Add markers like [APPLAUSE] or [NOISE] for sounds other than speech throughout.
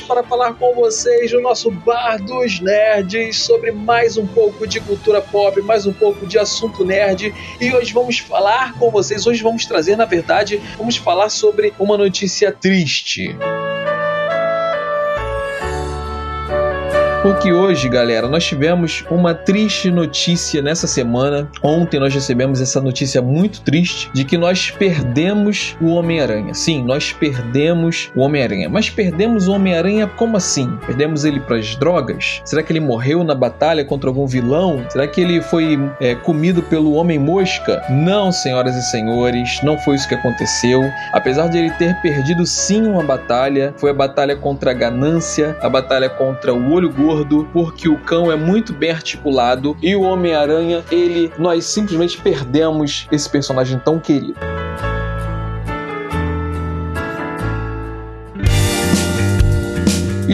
para falar com vocês no nosso Bar dos Nerds sobre mais um pouco de cultura pop, mais um pouco de assunto nerd. E hoje vamos falar com vocês, hoje vamos trazer, na verdade, vamos falar sobre uma notícia triste. Porque hoje, galera, nós tivemos uma triste notícia nessa semana. Ontem nós recebemos essa notícia muito triste de que nós perdemos o Homem-Aranha. Sim, nós perdemos o Homem-Aranha. Mas perdemos o Homem-Aranha como assim? Perdemos ele para as drogas? Será que ele morreu na batalha contra algum vilão? Será que ele foi é, comido pelo Homem-Mosca? Não, senhoras e senhores, não foi isso que aconteceu. Apesar de ele ter perdido sim uma batalha, foi a batalha contra a ganância, a batalha contra o olho gordo gordo, porque o cão é muito bem articulado e o Homem-Aranha, ele nós simplesmente perdemos esse personagem tão querido.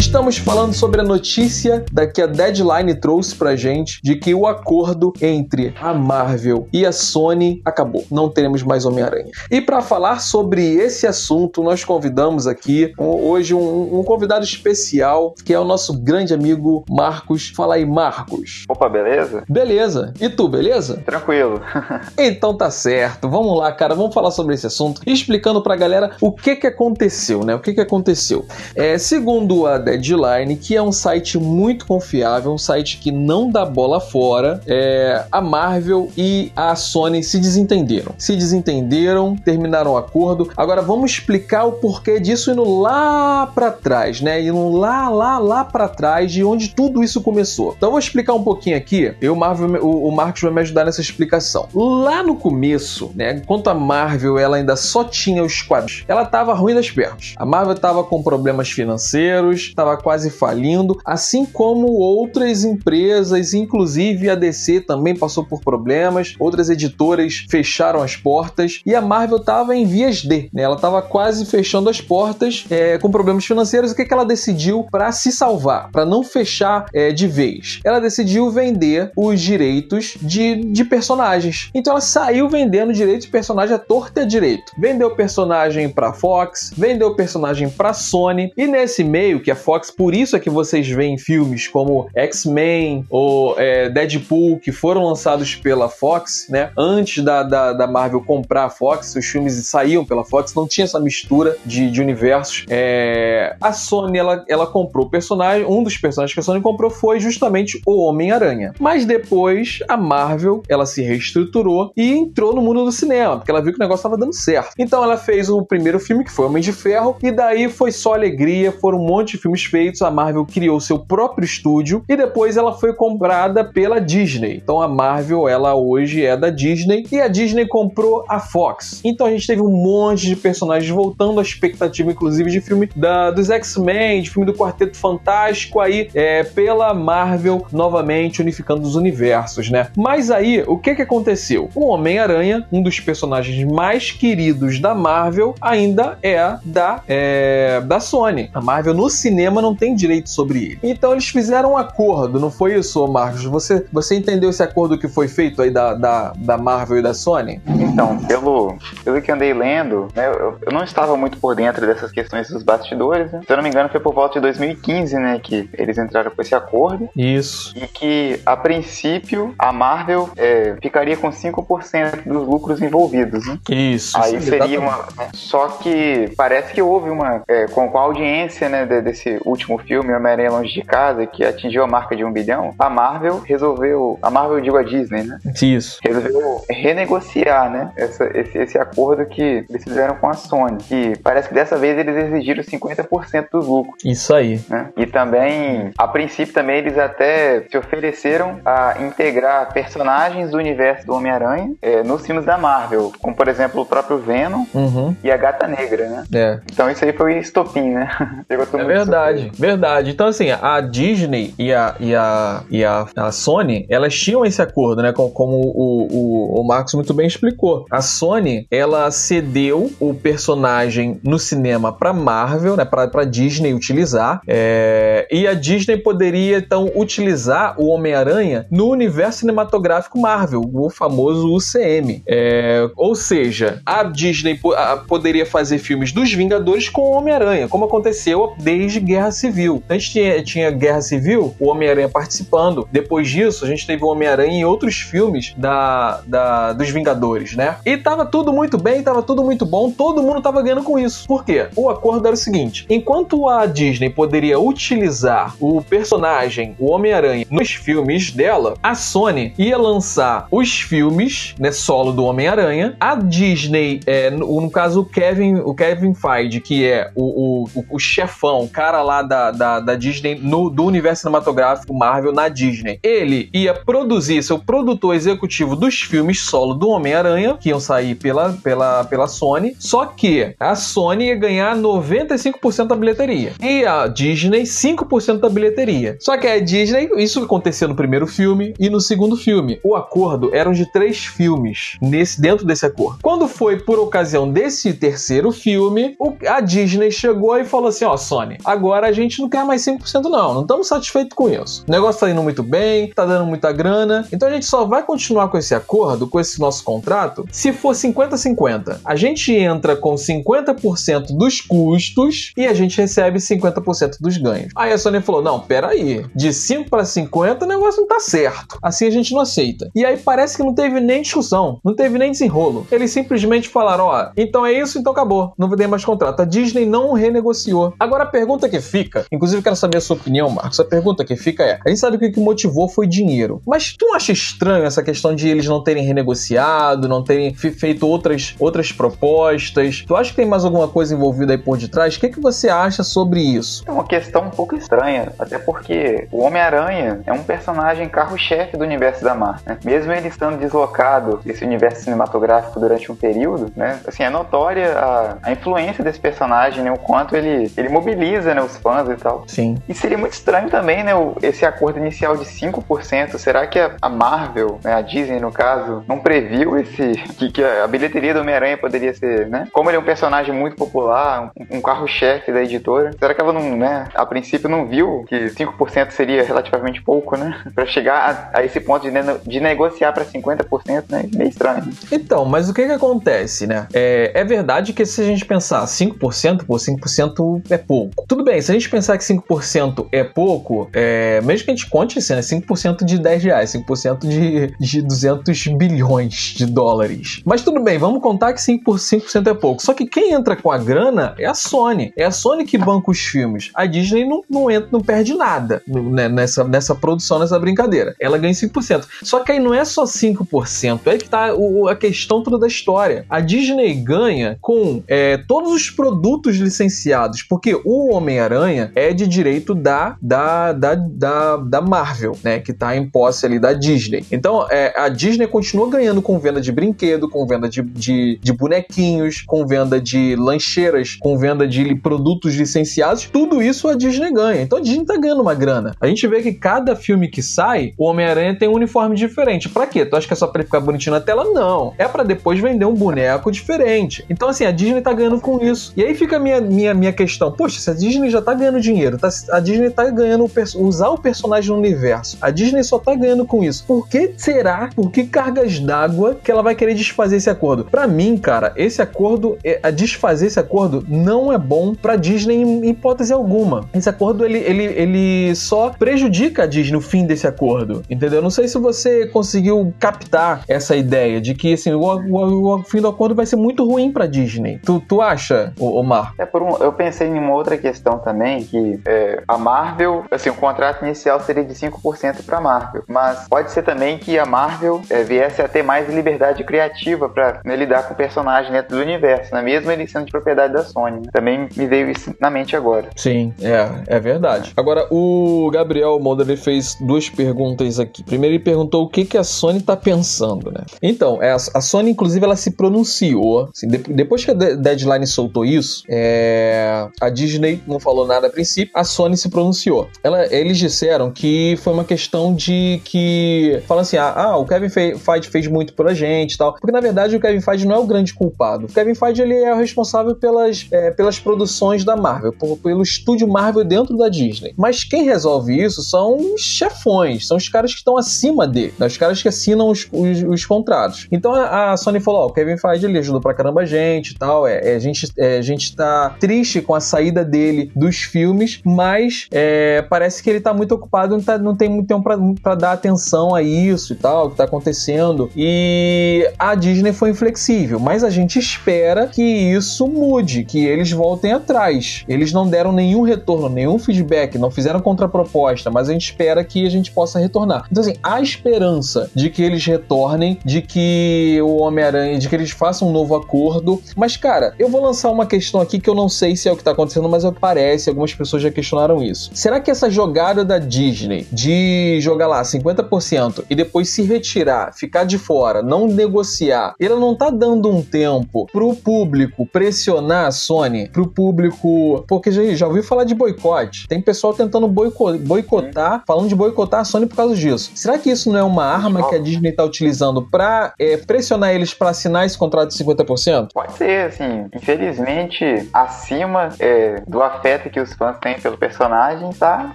Estamos falando sobre a notícia da que a Deadline trouxe pra gente de que o acordo entre a Marvel e a Sony acabou. Não teremos mais Homem-Aranha. E para falar sobre esse assunto, nós convidamos aqui hoje um, um, convidado especial, que é o nosso grande amigo Marcos. Fala aí, Marcos. Opa, beleza? Beleza. E tu, beleza? Tranquilo. [LAUGHS] [LAUGHS] então tá certo. Vamos lá, cara. Vamos falar sobre esse assunto, explicando pra galera o que que aconteceu, né? O que que aconteceu. É, segundo a Deadline, que é um site muito confiável, um site que não dá bola fora. É, a Marvel e a Sony se desentenderam. Se desentenderam, terminaram o acordo. Agora vamos explicar o porquê disso indo lá para trás, né? Indo lá, lá, lá para trás de onde tudo isso começou. Então vou explicar um pouquinho aqui. Eu, Marvel, o, o Marcos vai me ajudar nessa explicação. Lá no começo, né? Enquanto a Marvel ela ainda só tinha os quadros, ela tava ruim das pernas. A Marvel tava com problemas financeiros, estava quase falindo, assim como outras empresas, inclusive a DC também passou por problemas, outras editoras fecharam as portas e a Marvel estava em vias de, né? Ela estava quase fechando as portas é, com problemas financeiros. O que, que ela decidiu para se salvar, para não fechar é, de vez? Ela decidiu vender os direitos de, de personagens. Então ela saiu vendendo direitos de personagem à torta e direito. Vendeu personagem para Fox, vendeu personagem para Sony e nesse meio que a Fox Fox, por isso é que vocês veem filmes como X-Men ou é, Deadpool que foram lançados pela Fox, né? Antes da, da, da, Marvel comprar a Fox, os filmes saíam pela Fox, não tinha essa mistura de, de universos. É, a Sony ela, ela comprou o personagem, um dos personagens que a Sony comprou foi justamente o Homem-Aranha. Mas depois a Marvel ela se reestruturou e entrou no mundo do cinema, porque ela viu que o negócio estava dando certo. Então ela fez o primeiro filme que foi Homem de Ferro e daí foi só alegria, foram um monte de filmes feitos, a Marvel criou seu próprio estúdio e depois ela foi comprada pela Disney. Então a Marvel, ela hoje é da Disney e a Disney comprou a Fox. Então a gente teve um monte de personagens voltando à expectativa, inclusive, de filme da, dos X-Men, de filme do Quarteto Fantástico aí é, pela Marvel novamente unificando os universos, né? Mas aí, o que que aconteceu? O Homem-Aranha, um dos personagens mais queridos da Marvel, ainda é da, é, da Sony. A Marvel no cinema não tem direito sobre ele. Então eles fizeram um acordo, não foi isso, Marcos? Você, você entendeu esse acordo que foi feito aí da, da, da Marvel e da Sony? Então, pelo, pelo que andei lendo, né, eu, eu não estava muito por dentro dessas questões dos bastidores. Né? Se eu não me engano, foi por volta de 2015, né, que eles entraram com esse acordo. Isso. E que, a princípio, a Marvel é, ficaria com 5% dos lucros envolvidos. Né? Isso. Aí sim, seria exatamente. uma. Né? Só que parece que houve uma. É, com, com a audiência né, desse último filme, Homem-Aranha Longe de Casa, que atingiu a marca de um bilhão, a Marvel resolveu, a Marvel, digo a Disney, né? Isso. Resolveu renegociar, né? Essa, esse, esse acordo que eles fizeram com a Sony. Que parece que dessa vez eles exigiram 50% dos lucros. Isso aí. Né? E também, a princípio também eles até se ofereceram a integrar personagens do universo do Homem-Aranha é, nos filmes da Marvel, como por exemplo o próprio Venom uhum. e a Gata Negra, né? É. Então isso aí foi estopim, né? [LAUGHS] é verdade. Verdade, verdade. Então, assim, a Disney e a, e a, e a, a Sony, elas tinham esse acordo, né? Como, como o, o, o Marcos muito bem explicou. A Sony, ela cedeu o personagem no cinema pra Marvel, né? Pra, pra Disney utilizar. É, e a Disney poderia, então, utilizar o Homem-Aranha no universo cinematográfico Marvel, o famoso UCM. É, ou seja, a Disney poderia fazer filmes dos Vingadores com o Homem-Aranha, como aconteceu desde guerra civil. A gente tinha, tinha guerra civil, o Homem-Aranha participando. Depois disso, a gente teve o Homem-Aranha em outros filmes da, da, dos Vingadores, né? E tava tudo muito bem, tava tudo muito bom, todo mundo tava ganhando com isso. Por quê? O acordo era o seguinte: enquanto a Disney poderia utilizar o personagem, o Homem-Aranha, nos filmes dela, a Sony ia lançar os filmes, né, solo do Homem-Aranha. A Disney, é, no, no, caso, o Kevin, o Kevin Feige, que é o, o, o chefão, o cara lá da, da, da Disney, no, do universo cinematográfico Marvel na Disney, ele ia produzir, seu produtor executivo dos filmes solo do Homem-Aranha, que iam sair pela, pela, pela Sony, só que a Sony ia ganhar 95% da bilheteria e a Disney 5% da bilheteria. Só que a Disney, isso aconteceu no primeiro filme e no segundo filme. O acordo eram de três filmes nesse dentro desse acordo. Quando foi por ocasião desse terceiro filme, a Disney chegou e falou assim: ó, Sony, agora a gente não quer mais 5% não, não estamos satisfeitos com isso. O negócio tá indo muito bem, tá dando muita grana, então a gente só vai continuar com esse acordo, com esse nosso contrato, se for 50-50. A gente entra com 50% dos custos e a gente recebe 50% dos ganhos. Aí a Sony falou: não, peraí, de 5 para 50 o negócio não tá certo. Assim a gente não aceita. E aí parece que não teve nem discussão, não teve nem desenrolo. Eles simplesmente falaram: ó, então é isso, então acabou. Não vai ter mais contrato. A Disney não renegociou. Agora a pergunta que fica, inclusive quero saber a sua opinião, Marcos. A pergunta que fica é: a gente sabe que o que motivou foi dinheiro. Mas tu não acha estranho essa questão de eles não terem renegociado, não terem feito outras, outras propostas? Tu acha que tem mais alguma coisa envolvida aí por detrás? O que, que você acha sobre isso? É uma questão um pouco estranha, até porque o Homem-Aranha é um personagem carro-chefe do universo da Marvel. Né? Mesmo ele estando deslocado desse universo cinematográfico durante um período, né? Assim, é notória a, a influência desse personagem, né? O quanto ele, ele mobiliza né, os fãs e tal. Sim. E seria muito estranho também, né? Esse acordo inicial de 5%. Será que a, Marvel, né, a Disney no caso, não previu esse. [LAUGHS] Que, que a bilheteria do Homem-Aranha poderia ser, né? Como ele é um personagem muito popular, um, um carro-chefe da editora, será que ela não, né? A princípio não viu que 5% seria relativamente pouco, né? [LAUGHS] Pra chegar a, a esse ponto de, de negociar pra 50%, né? Meio estranho. Então, mas o que que acontece, né? É, é verdade que se a gente pensar 5%, pô, 5% é pouco. Tudo bem, se a gente pensar que 5% é pouco, é, mesmo que a gente conte assim, né? 5% de 10 reais, 5% de, de 200 bilhões de dólares. Mas tudo bem, vamos contar que 5%, 5% é pouco. Só que quem entra com a grana é a Sony. É a Sony que banca os filmes. A Disney não, não entra, não perde nada né, nessa, nessa produção, nessa brincadeira. Ela ganha 5%. Só que aí não é só 5%, é que tá o, a questão toda da história. A Disney ganha com é, todos os produtos licenciados, porque o Homem-Aranha é de direito da, da, da, da, da Marvel, né? Que tá em posse ali da Disney. Então, é, a Disney continua ganhando com venda de brinquedo, com venda de, de, de bonequinhos, com venda de lancheiras, com venda de produtos licenciados. Tudo isso a Disney ganha. Então a Disney tá ganhando uma grana. A gente vê que cada filme que sai, o Homem-Aranha tem um uniforme diferente. Pra quê? Tu acha que é só pra ele ficar bonitinho na tela? Não. É para depois vender um boneco diferente. Então, assim, a Disney tá ganhando com isso. E aí fica a minha, minha, minha questão. Poxa, se a Disney já tá ganhando dinheiro, tá, a Disney tá ganhando usar o personagem no universo, a Disney só tá ganhando com isso. Por que será? Por que cargas d'água que ela vai querer desfazer esse acordo? Para mim, cara, esse acordo, é, a desfazer esse acordo não é bom pra Disney em hipótese alguma. Esse acordo, ele, ele, ele só prejudica a Disney no fim desse acordo, entendeu? Não sei se você conseguiu captar essa ideia de que, assim, o, o, o fim do acordo vai ser muito ruim pra Disney. Tu, tu acha, Omar? É, por um, eu pensei em uma outra questão também, que é, a Marvel, assim, o contrato inicial seria de 5% pra Marvel, mas pode ser também que a Marvel é, viesse a ter mais liberdade criativa para né, lidar com o personagem dentro do universo, né? mesmo ele sendo de propriedade da Sony. Né? Também me veio isso na mente agora. Sim, é, é verdade. Agora, o Gabriel Molder ele fez duas perguntas aqui. Primeiro, ele perguntou o que, que a Sony tá pensando, né? Então, é, a Sony, inclusive, ela se pronunciou. Assim, de, depois que a Deadline soltou isso, é, a Disney não falou nada a princípio, a Sony se pronunciou. Ela, eles disseram que foi uma questão de que. Falam assim, ah, ah o Kevin Feige fez muito pra gente tal. Porque, na verdade, o Kevin Feige não é o grande culpado. O Kevin Feige ele é o responsável pelas, é, pelas produções da Marvel, por, pelo estúdio Marvel dentro da Disney. Mas quem resolve isso são os chefões, são os caras que estão acima dele, né? os caras que assinam os, os, os contratos. Então a, a Sony falou: Ó, o Kevin Feige ele ajudou pra caramba a gente e tal. É, é a, gente, é, a gente tá triste com a saída dele dos filmes, mas é, parece que ele tá muito ocupado, não, tá, não tem muito tempo para dar atenção a isso e tal, que tá acontecendo. E a Disney foi inflexível, mas a gente espera que isso mude, que eles voltem atrás. Eles não deram nenhum retorno, nenhum feedback, não fizeram contraproposta, mas a gente espera que a gente possa retornar. Então, assim, há esperança de que eles retornem, de que o Homem-Aranha, de que eles façam um novo acordo. Mas, cara, eu vou lançar uma questão aqui que eu não sei se é o que tá acontecendo, mas é parece, algumas pessoas já questionaram isso. Será que essa jogada da Disney de jogar lá 50% e depois se retirar, ficar de fora, não negociar, ela não tá dando um tempo pro público pressionar a Sony, pro público. Porque já, já ouviu falar de boicote. Tem pessoal tentando boico boicotar, falando de boicotar a Sony por causa disso. Será que isso não é uma arma que a Disney tá utilizando pra é, pressionar eles para assinar esse contrato de 50%? Pode ser, assim. Infelizmente, acima é, do afeto que os fãs têm pelo personagem, tá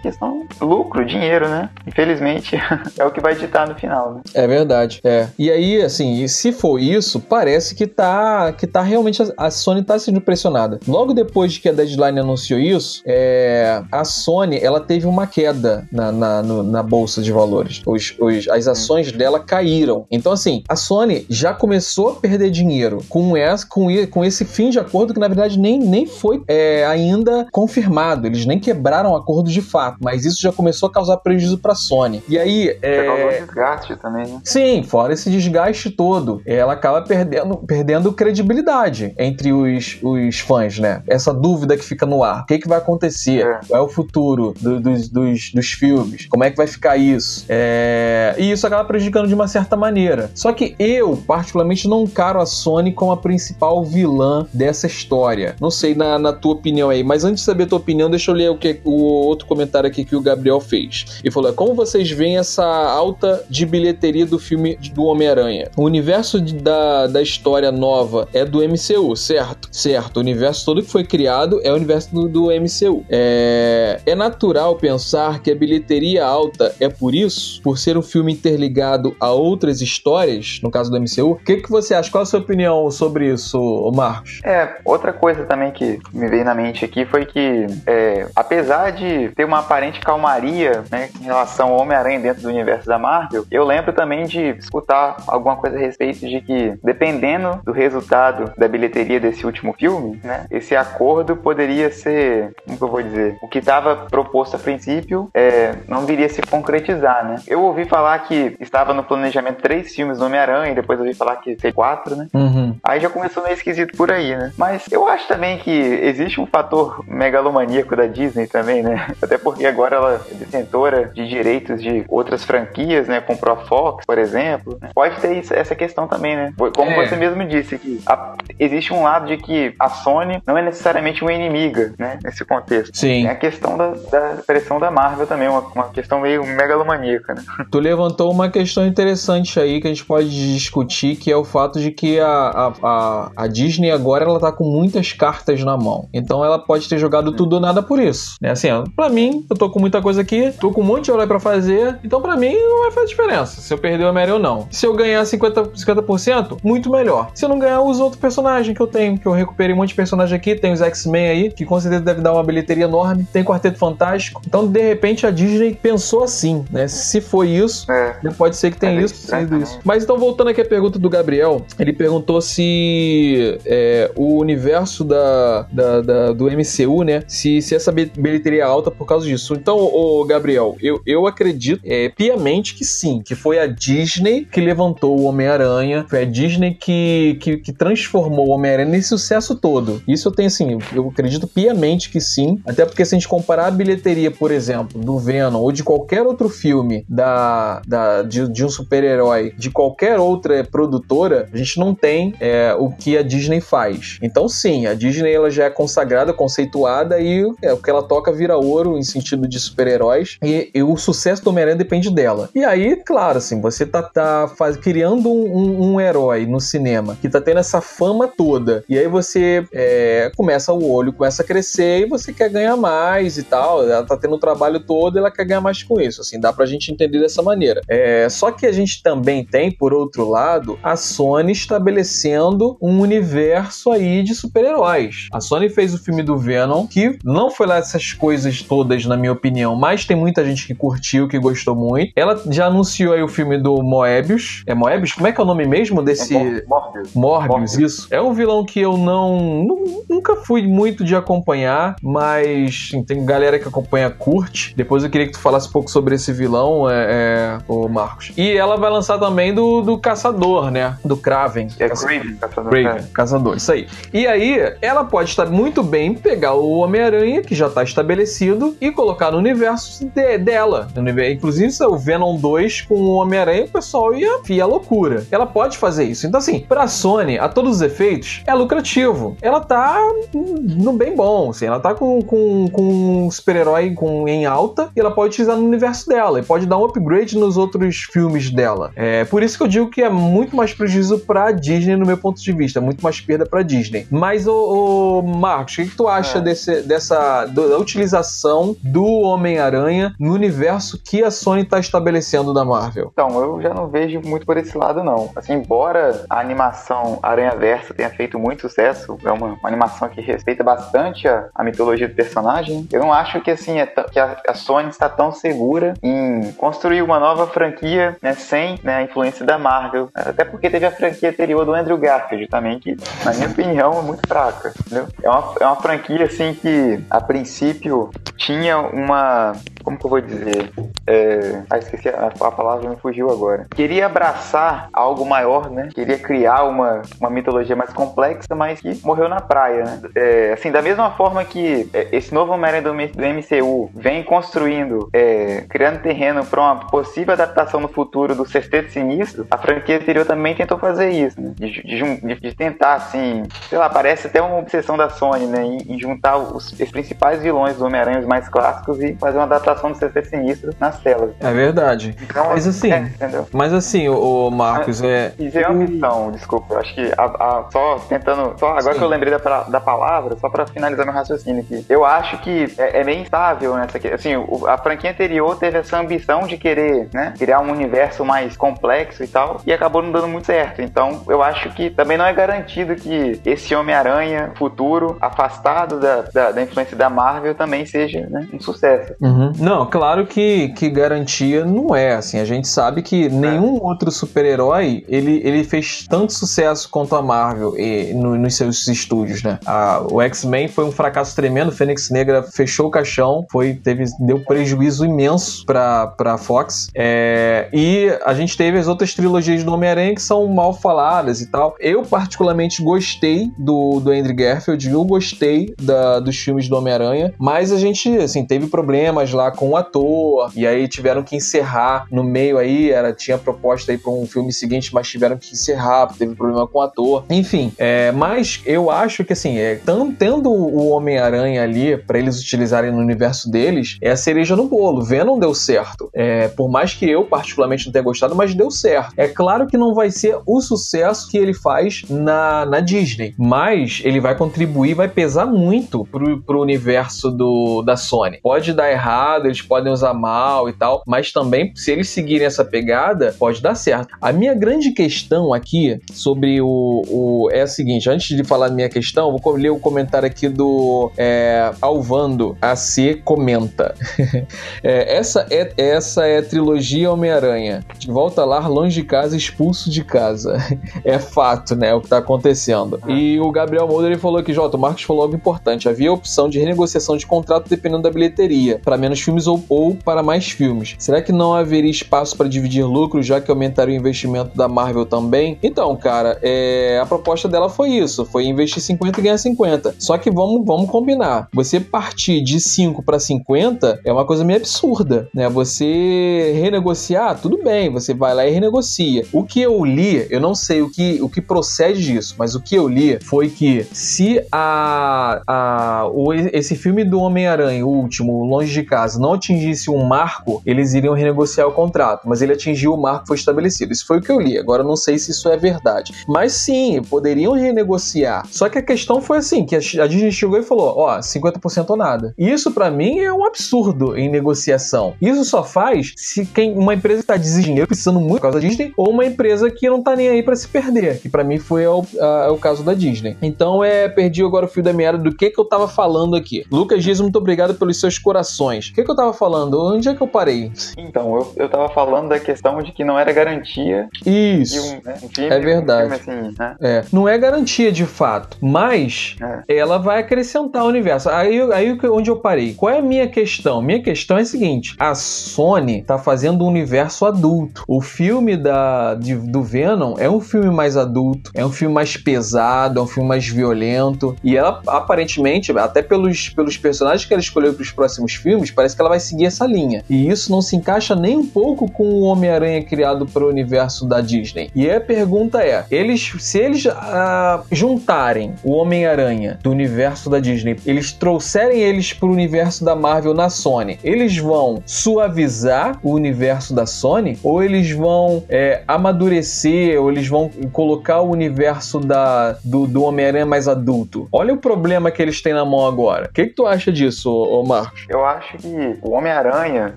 questão lucro, dinheiro, né? Infelizmente, [LAUGHS] é o que vai ditar no final, né? É verdade, é. E aí, assim, se for isso, parece que tá, que tá realmente a Sony tá sendo pressionada. Logo depois de que a Deadline anunciou isso, é, a Sony, ela teve uma queda na, na, no, na bolsa de valores. Os, os, as ações dela caíram. Então, assim, a Sony já começou a perder dinheiro com, essa, com, com esse fim de acordo que, na verdade, nem, nem foi é, ainda confirmado. Eles nem quebraram o acordo de fato, mas isso já começou a causar prejuízo para a Sony. E aí. É... Causou desgaste também, né? Sim, fora esse desgaste todo, ela acaba perdendo, perdendo credibilidade entre os, os fãs, né? Essa dúvida que fica no ar. O que, que vai acontecer? É. Qual é o futuro do, dos, dos, dos filmes? Como é que vai ficar isso? É... E isso acaba prejudicando de uma certa maneira. Só que eu, particularmente, não encaro a Sony como a principal vilã dessa história. Não sei na, na tua opinião aí, mas antes de saber a tua opinião, deixa eu ler o, que, o outro comentário aqui que o Gabriel fez. Ele falou: como vocês veem essa alta de bilheteria do filme do Homem-Aranha? O universo de, da, da história nova é do MCU, certo? Certo. O universo todo que foi criado é o universo do, do MCU. É, é natural pensar que a bilheteria alta é por isso? Por ser um filme interligado a outras histórias, no caso do MCU? O que, que você acha? Qual a sua opinião sobre isso, Marcos? É, outra coisa também que me veio na mente aqui foi que, é, apesar de ter uma aparente calmaria né, em relação ao Homem-Aranha dentro do universo da Marvel, eu lembro também de escutar alguma coisa a respeito de que, dependendo do resultado da bilheteria desse último filme, né, esse acordo poderia ser, como que eu vou dizer, o que estava proposto a princípio é, não viria se concretizar, né? Eu ouvi falar que estava no planejamento três filmes do Homem-Aranha, e depois ouvi falar que fez quatro, né? Uhum. Aí já começou meio esquisito por aí, né? Mas eu acho também que existe um fator megalomaníaco da Disney também, né? Até porque agora ela é detentora de direitos de outras franquias, né? Comprou a Fox, por exemplo. Né? Pode ter essa questão também, né? Como é. você mesmo disse, que a, existe um lado de que a Sony não é necessariamente uma inimiga, né? Nesse contexto. Sim. Tem a questão da, da pressão da Marvel também, uma, uma questão meio megalomaníaca, né? [LAUGHS] Tu levantou uma questão interessante aí que a gente pode discutir, que é o fato de que a, a, a, a Disney agora ela tá com muitas cartas na mão. Então ela pode ter jogado tudo ou nada por isso. Né? Assim, pra mim, eu tô com muita coisa aqui, tô com um monte de herói pra fazer, então pra mim não vai fazer diferença se eu perder o Homem-Aranha ou não. Se eu ganhar 50%, 50%, muito melhor. Se eu não ganhar, os outros personagens que eu tenho, que eu recuperei um monte de personagem aqui, tem os X-Men aí, que com certeza deve dar uma bilheteria enorme, tem Quarteto Fantástico. Então, de repente, a Disney pensou assim, né? Se foi isso, é. pode ser que tenha é isso, sido isso. Mas então, voltando aqui à pergunta do Gabriel, ele perguntou se é, o universo da, da, da, do MCU, né? Se, se essa bilheteria é alta por causa disso. Então, o Gabriel, eu, eu acredito é, piamente que sim, que foi a Disney que levantou o Homem-Aranha, foi a Disney que, que, que transformou o Homem-Aranha nesse sucesso todo. Isso eu tenho assim, eu acredito piamente que sim, até porque se a gente comparar a bilheteria, por exemplo, do Venom ou de qualquer outro filme da, da, de, de um super-herói de qualquer outra produtora, a gente não tem é, o que a Disney faz. Então, sim, a Disney ela já é consagrada, conceituada e é, o que ela toca vira ouro em sentido de super-heróis e, e, o sucesso do Homem-Aranha depende dela. E aí, claro, assim, você tá, tá faz, criando um, um, um, herói no cinema que tá tendo essa fama toda e aí você é, começa o olho, começa a crescer e você quer ganhar mais e tal. Ela tá tendo o trabalho todo e ela quer ganhar mais com isso. Assim, dá pra gente entender dessa maneira. É, só que a gente também tem, por outro lado, a Sony estabelecendo um universo aí de super-heróis. A Sony fez o filme do Venom, que não foi lá essas coisas todas, na minha opinião, mas tem muita gente que curtiu, que gostou muito. Ela já anunciou aí o filme do Moebius. É Moebius? Como é que é o nome mesmo desse. É Morbius. Morbius, isso. É um vilão que eu não, Nunca fui muito de acompanhar, mas tem galera que acompanha curte. Depois eu queria que tu falasse um pouco sobre esse vilão, é, é, o Marcos. E ela vai lançar também do, do Caçador, né? Do Kraven. É Caça- Craven, caçador. Raven, caçador, isso aí. E aí, ela pode estar muito bem pegar o Homem-Aranha, que já está estabelecido, e colocar no universo de- dela. Inclusive, se é o Venom 2 com o Homem-Aranha, o pessoal ia, ia loucura. Ela pode fazer isso. Então, assim, pra Sony, a todos os efeitos, é lucrativo. Ela tá no bem bom, assim, ela tá com, com, com um super-herói em alta e ela pode utilizar no universo dela e pode dar um upgrade nos outros filmes dela. É por isso que eu digo que é muito mais prejuízo pra Disney, no meu ponto de vista, muito mais perda pra Disney. Mas, ô, Marcos, o que, que tu acha É. desse, dessa do- da utilização do Homem-Aranha no universo que a Sony tá estabelecendo da Marvel? Então, eu já não vejo muito por esse lado, não. Assim, embora a animação Aranha Verso tenha feito muito sucesso, é uma, uma animação que respeita bastante a, a mitologia do personagem, eu não acho que, assim, é que a, a Sony está tão segura em construir uma nova franquia, né, sem né, a influência da Marvel. Até porque teve a franquia anterior do Andrew Garfield também, que, na minha opinião, é muito fraca, entendeu? É uma, é uma franquia, assim, que, a princípio, tinha uma... Como que eu vou dizer? É... Ah, esqueci a, a palavra, me fugiu agora. Queria abraçar algo maior, né? Queria criar uma, uma mitologia mais complexa, mas que morreu na praia, né? É, assim, da mesma forma que é, esse novo Homem-Aranha do, MCU vem construindo, é, criando terreno para uma possível adaptação no futuro do Sexteto Sinistro, a franquia anterior também tentou fazer isso, né? De, de de- tentar, assim, sei lá, parece até uma obsessão da Sony, né? Em juntar os, os principais vilões do Homem-Aranha, os mais clássicos, e fazer uma adaptação do Sexteto Sinistro nas telas. É verdade. Então, Mas assim, é, mas assim, ô, Marcos, é. Isso é uma missão, desculpa. Eu acho que a- a- só tentando. Só agora Sim. que eu lembrei da, da palavra, só pra finalizar meu raciocínio aqui. Eu acho que é, é meio instável nessa aqui. Assim, o- a franquia anterior teve essa ambição de querer, né? Criar um universo mais complexo e tal. E acabou não dando muito certo. Então, eu acho que também não é garantido que esse Homem-Aranha futuro, afastado da, da, da influência da Marvel, também seja né, um sucesso. Uhum. Não, claro que, que garantia não é, assim, a gente sabe que nenhum outro super-herói, ele, ele fez tanto sucesso quanto a Marvel e, no- nos seus estúdios, né? A- o X-Men foi um fracasso tremendo, Fênix Negra fechou o caixão, foi, teve, deu prejuízo imenso pra, pra Fox, é, e a gente teve as outras trilogias do Homem-Aranha que são mal faladas e tal. Eu particularmente gostei do, do Andrew Garfield, eu gostei da- dos filmes do Homem-Aranha, mas a gente, assim, teve problemas lá com o ator, e aí tiveram que encerrar no meio aí, era, tinha proposta aí pra um filme seguinte, mas tiveram que encerrar, teve problema com o ator. Enfim, é, mas eu acho que, assim, é, tam- tendo o Homem-Aranha ali, pra eles utilizarem no universo deles, é a cereja no bolo. Venom deu certo. É, por mais que eu, particularmente, não tenha gostado, mas deu certo. É claro que não vai ser o sucesso que ele faz na, na Disney, mas ele vai contribuir, vai pesar muito pro, pro universo do, da Sony. Pode dar errado, eles podem usar mal e tal, mas também, se eles seguirem essa pegada, pode dar certo. A minha grande questão aqui sobre o, o é a seguinte: antes de falar da minha questão, vou ler o comentário aqui do é, Alvando AC comenta. [LAUGHS] É, essa, é, essa é a trilogia Homem-Aranha. De volta lá, longe de casa, expulso de casa. [LAUGHS] É fato, né? O que tá acontecendo. E o Gabriel Molder ele falou que, Jota, o Marcos falou algo importante. Havia a opção de renegociação de contrato dependendo da bilheteria, para menos filmes ou, ou para mais filmes. Será que não haveria espaço para dividir lucro, já que aumentaria o investimento da Marvel também? Então, cara, é, a proposta dela foi isso: foi investir 50 e ganhar 50. Só que vamos, vamos combinar. Você partir de 5 para 50 é uma coisa meio absurda, né? Você renegociar, tudo bem, você vai lá e renegocia. O que eu li, eu não sei o que, o que procede disso, mas o que eu li foi que se a, a o, esse filme do Homem-Aranha, o último, Longe de Casa, não atingisse um marco, eles iriam renegociar o contrato, mas ele atingiu o marco que foi estabelecido. Isso foi o que eu li. Agora não sei se isso é verdade. Mas sim, poderiam renegociar. Só que a questão foi assim, que a Disney chegou e falou, ó, 50% ou nada. Isso para mim é um absurdo em negociação. Isso só faz se quem uma empresa está de dinheiro precisando muito por causa da Disney ou uma empresa que não tá nem aí para se perder, que para mim foi o, a, o caso da Disney. Então é, perdi agora o fio da meada do que que eu tava falando aqui. Lucas Dias, muito obrigado pelos seus corações. O que que eu tava falando? Onde é que eu parei? Então, eu, eu tava falando da questão de que não era garantia. Isso. Um, né, um filme, é verdade. Um assim, né? É. Não é garantia de fato, mas é. ela vai acrescentar o universo. Aí, aí onde eu parei? Qual é a minha questão? Minha questão é a seguinte: a Sony tá fazendo um universo adulto. O filme da, de, do Venom é um filme mais adulto, é um filme mais pesado, é um filme mais violento. E ela, aparentemente, até pelos, pelos personagens que ela escolheu para os próximos filmes, parece que ela vai seguir essa linha. E isso não se encaixa nem um pouco com o Homem-Aranha criado para o universo da Disney. E a pergunta é: eles, se eles uh, juntarem o Homem-Aranha do universo da Disney, eles trouxerem eles para o universo da Marvel na Sony, eles vão suavizar o universo da Sony ou eles vão é, amadurecer ou eles vão colocar o universo da, do, do Homem-Aranha mais adulto? Olha o problema que eles têm na mão agora. O que, que tu acha disso, Marcos? Eu acho que o Homem-Aranha,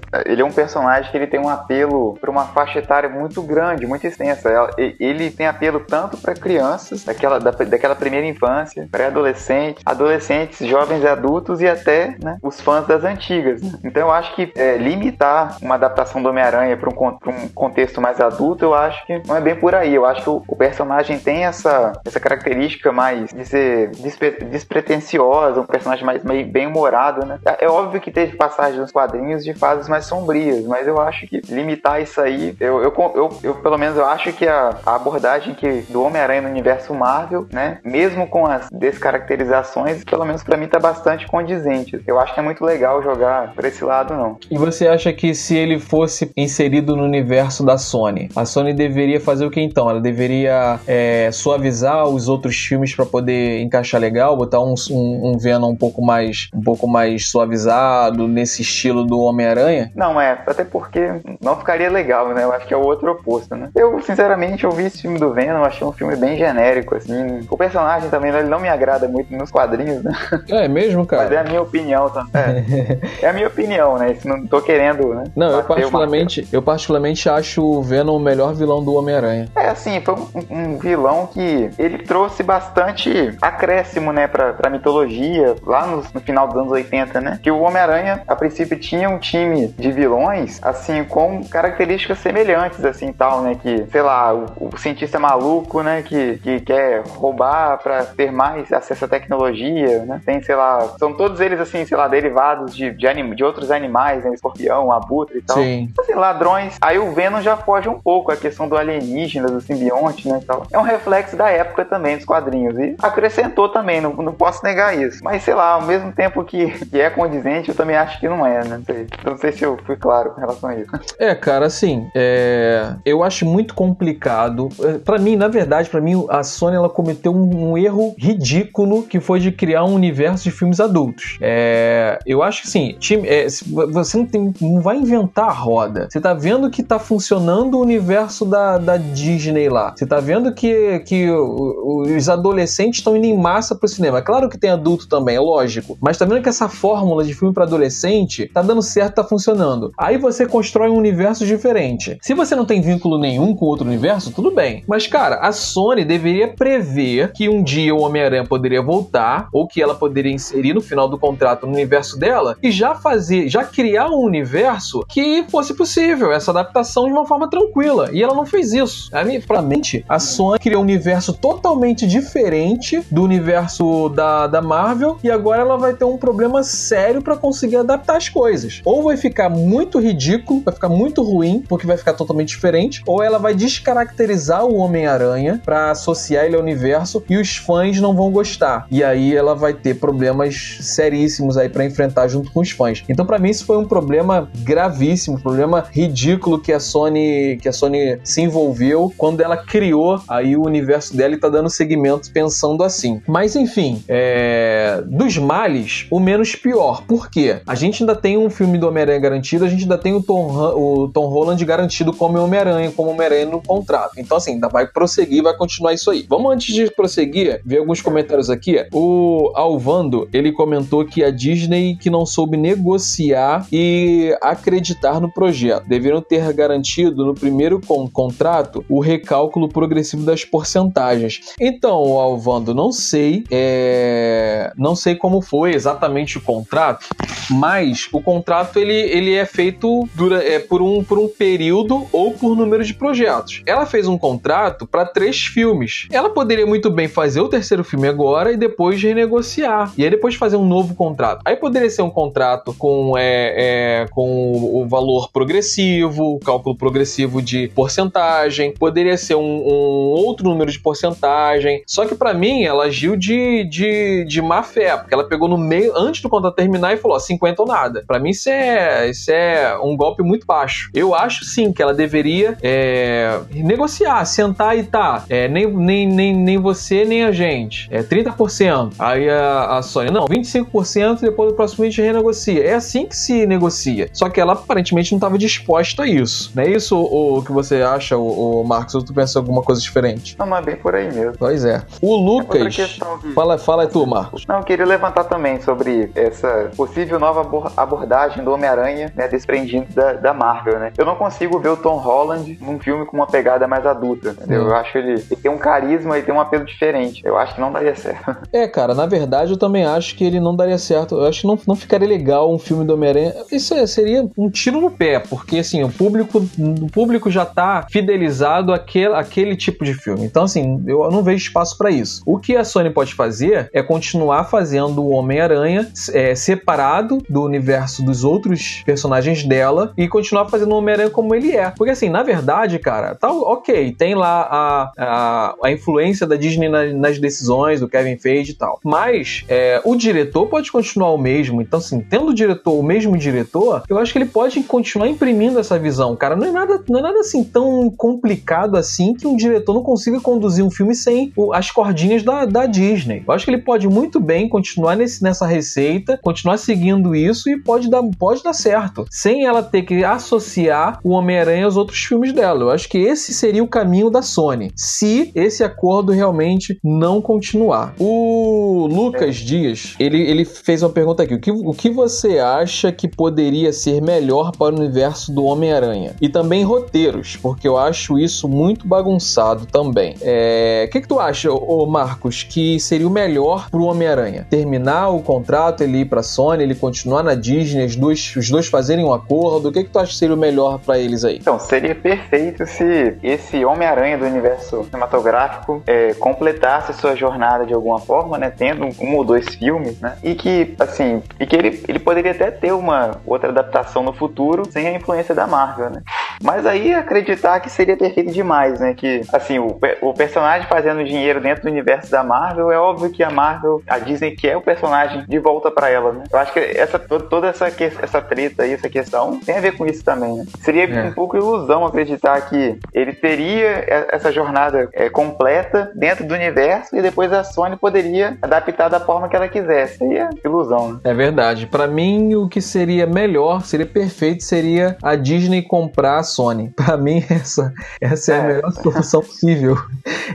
ele é um personagem que ele tem um apelo para uma faixa etária muito grande, muito extensa. Ele tem apelo tanto para crianças, daquela, da, daquela primeira infância, pré-adolescente, adolescentes, jovens e adultos e até né, os fãs das antigas. Então eu acho que é, limitar uma adaptação do Homem-Aranha para um, um, contexto mais adulto, eu acho que não é bem por aí. Eu acho que o, o personagem tem essa, essa característica mais de ser despre, despretensiosa, um personagem mais bem humorado, né? É, é óbvio que teve passagens nos quadrinhos de fases mais sombrias, mas eu acho que limitar isso aí, eu, eu, eu, eu pelo menos eu acho que a, a abordagem que do Homem-Aranha no universo Marvel, né, mesmo com as descaracterizações, pelo menos para mim tá bastante condizente. Eu acho que é muito legal jogar por esse lado, não. E você acha que se ele fosse inserido no universo da Sony, a Sony deveria fazer o que então? Ela deveria é, suavizar os outros filmes para poder encaixar legal, botar um, um, um Venom um pouco mais um pouco mais suavizado nesse estilo do Homem-Aranha? Não, é, até porque não ficaria legal, né? Eu acho que é o outro oposto, né? Eu, sinceramente, eu vi esse filme do Venom, achei um filme bem genérico, assim. O personagem também, ele não me agrada muito nos quadrinhos, né? [LAUGHS] É mesmo, cara? Mas é a minha opinião também. É, é a minha opinião, né? Isso não tô querendo, né? Não, eu particularmente, eu particularmente acho o Venom o melhor vilão do Homem-Aranha. É, assim, foi um, um, vilão que ele trouxe bastante acréscimo, né, pra, pra mitologia, lá no, no final dos anos 80, né? Que o Homem-Aranha, a princípio, tinha um time de vilões, assim, com características semelhantes, assim, tal, né? Que, sei lá, o, o cientista maluco, né? Que, que quer roubar para ter mais acesso à tecnologia, né? Tem, sei lá, são todos eles, assim, sei lá, derivados de, de, anim, de outros animais, né? Escorpião, abutre e tal. Sim. Assim, ladrões. Aí o Venom já foge um pouco a questão do alienígena, do simbionte, né? Tal. É um reflexo da época também dos quadrinhos. E acrescentou também, não, não posso negar isso. Mas, sei lá, ao mesmo tempo que, que é condizente, eu também acho que não é, né? Não sei, não se eu fui claro com relação a isso. É, cara, assim, é... eu acho muito complicado. É, para mim, na verdade, para mim, a Sony ela cometeu um, um, erro ridículo que foi de criar um universo de filmes adultos. É... Eu acho que, assim, time, é, você não, tem, não vai inventar a roda. Você tá vendo que tá funcionando o universo da, da Disney lá. Você tá vendo que, que os adolescentes estão indo em massa pro cinema. Claro que tem adulto também, é lógico. Mas tá vendo que essa fórmula de filme para adolescente tá dando certo, tá funcionando. Aí você constrói um universo diferente. Se você não tem vínculo nenhum com outro universo, tudo bem. Mas, cara, a Sony deveria prever que um dia o Homem-Aranha poderia voltar, ou que ela poderia inserir no final do contrato no universo dela, e já fazer, já criar um universo que fosse possível, essa adaptação de uma forma tranquila. E ela não fez isso. A pra mente, a Sony criou um universo totalmente diferente do universo da, da Marvel, e agora ela vai ter um problema sério para conseguir adaptar as coisas. Ou vai ficar muito ridículo, vai ficar muito ruim, porque vai ficar totalmente diferente, ou ela vai descaracterizar o Homem-Aranha para associar ele ao universo e os fãs não vão gostar. E aí ela vai ter problemas seríssimos aí para enfrentar junto com os fãs. Então para mim isso foi um problema gravíssimo, um problema ridículo que a Sony que a Sony se envolveu quando ela criou aí o universo dela e tá dando segmentos pensando assim. Mas enfim, é... dos males, o menos pior. Por quê? A gente ainda tem um filme do Homem-Aranha garantido, a gente ainda tem o Tom, o Tom Holland garantido como Homem-Aranha, como Homem-Aranha no contrato. Então, assim, ainda vai prosseguir, vai continuar isso aí. Vamos, antes de prosseguir, ver alguns comentários aqui. O Alvando, ele comentou que a Disney que não soube negociar e acreditar no projeto. Deveriam ter garantido no primeiro con contrato o recálculo progressivo das porcentagens. Então, Alvando, não sei, é... não sei como foi exatamente o contrato, mas o contrato ele, ele é feito dura, é, por, um, por um período ou por número de projetos. Ela fez um contrato para três filmes. Ela poderia muito bem fazer o terceiro filme agora e depois renegociar. E aí depois fazer um novo contrato. Aí poderia ser um contrato com, é, é, com o valor progressivo, cálculo progressivo de porcentagem, poderia ser um, um outro número de porcentagem. Só que para mim ela agiu de, de, de má fé, porque ela pegou no meio, antes do contrato terminar, e falou: 50 ou nada. Para mim isso é, isso é um golpe muito baixo. Eu acho sim que ela deveria é, negociar, sentar e tá. É, nem, nem, nem, nem você, nem a gente. É 30%. Aí a, a Sony, não, 25% depois do próximo mês renegocia. É assim que se negocia. Só que ela aparentemente não estava disposta a isso. Não é isso o, que você acha, o, o Marcos? Ou tu pensa alguma coisa diferente? Não, mas é bem por aí mesmo. Pois é. O Lucas. Fala, fala tu, Marcos. Não, eu queria levantar também sobre essa possível nova abordagem do Homem-Aranha, né, desprendido da, da Marvel, né? Eu não consigo ver o Tom Holland num filme com uma pegada mais adulta, entendeu? Hum. Eu acho que ele, ele, tem um carisma e tem um apelo diferente. Eu acho que não daria certo. [LAUGHS] É, cara, na verdade eu também acho que ele não daria certo. Eu acho que não, não ficaria legal um filme do Homem-Aranha. Isso é, seria um tiro no pé, porque assim, o público, o público já tá fidelizado àquele, àquele tipo de filme. Então, assim, eu não vejo espaço para isso. O que a Sony pode fazer é continuar fazendo o Homem-Aranha é, separado do universo dos outros personagens dela e continuar fazendo o Homem-Aranha como ele é. Porque, assim, na verdade, cara, tá ok, tem lá a, a, a influência da Disney na, nas decisões do Kevin Feige e tal. Mas é, o diretor pode continuar o mesmo. Então, assim, tendo o diretor, o mesmo diretor, eu acho que ele pode continuar imprimindo essa visão. Cara, não é nada, não é nada assim tão complicado assim que um diretor não consiga conduzir um filme sem o, as cordinhas da, da Disney. Eu acho que ele pode muito bem continuar nesse, nessa receita, continuar seguindo isso e pode dar, pode dar certo. Sem ela ter que associar o Homem-Aranha aos outros filmes dela. Eu acho que esse seria o caminho da Sony. Se esse acordo realmente não continuar. O Lucas Dias, ele, ele fez uma pergunta aqui. O que, o que você acha que poderia ser melhor para o universo do Homem-Aranha? E também roteiros, porque eu acho isso muito bagunçado também. É... O que, que tu acha, ô Marcos, que seria o melhor para o Homem-Aranha? Terminar o contrato, ele ir para Sony, ele continuar na Disney, os dois, os dois fazerem um acordo? O que, que tu acha que seria o melhor para eles aí? Então, seria perfeito se esse Homem-Aranha do universo cinematográfico é, completasse sua jornada de alguma forma, né? Tendo um ou dois filmes, né? E que, assim, e que ele, ele poderia até ter uma outra adaptação no futuro sem a influência da Marvel, né? Mas aí acreditar que seria perfeito demais, né? Que, assim, o, o personagem fazendo dinheiro dentro do universo da Marvel, é óbvio que a Marvel, a Disney quer o personagem de volta para ela, né? Eu acho que essa, toda essa, essa treta aí, essa questão, tem a ver com isso também, né? Seria é. um pouco ilusão acreditar que ele teria essa jornada é, completa dentro do universo e depois a Sony poderia adaptar da forma que ela quisesse. Seria ilusão, né? É verdade. Para mim, o que seria melhor, seria perfeito, seria a Disney comprar a Sony. [LAUGHS] Para mim, essa, essa é, é, a melhor solução possível.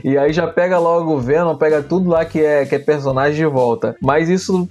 E aí já pega logo o Venom, pega tudo lá que é, que é personagem de volta. Mas isso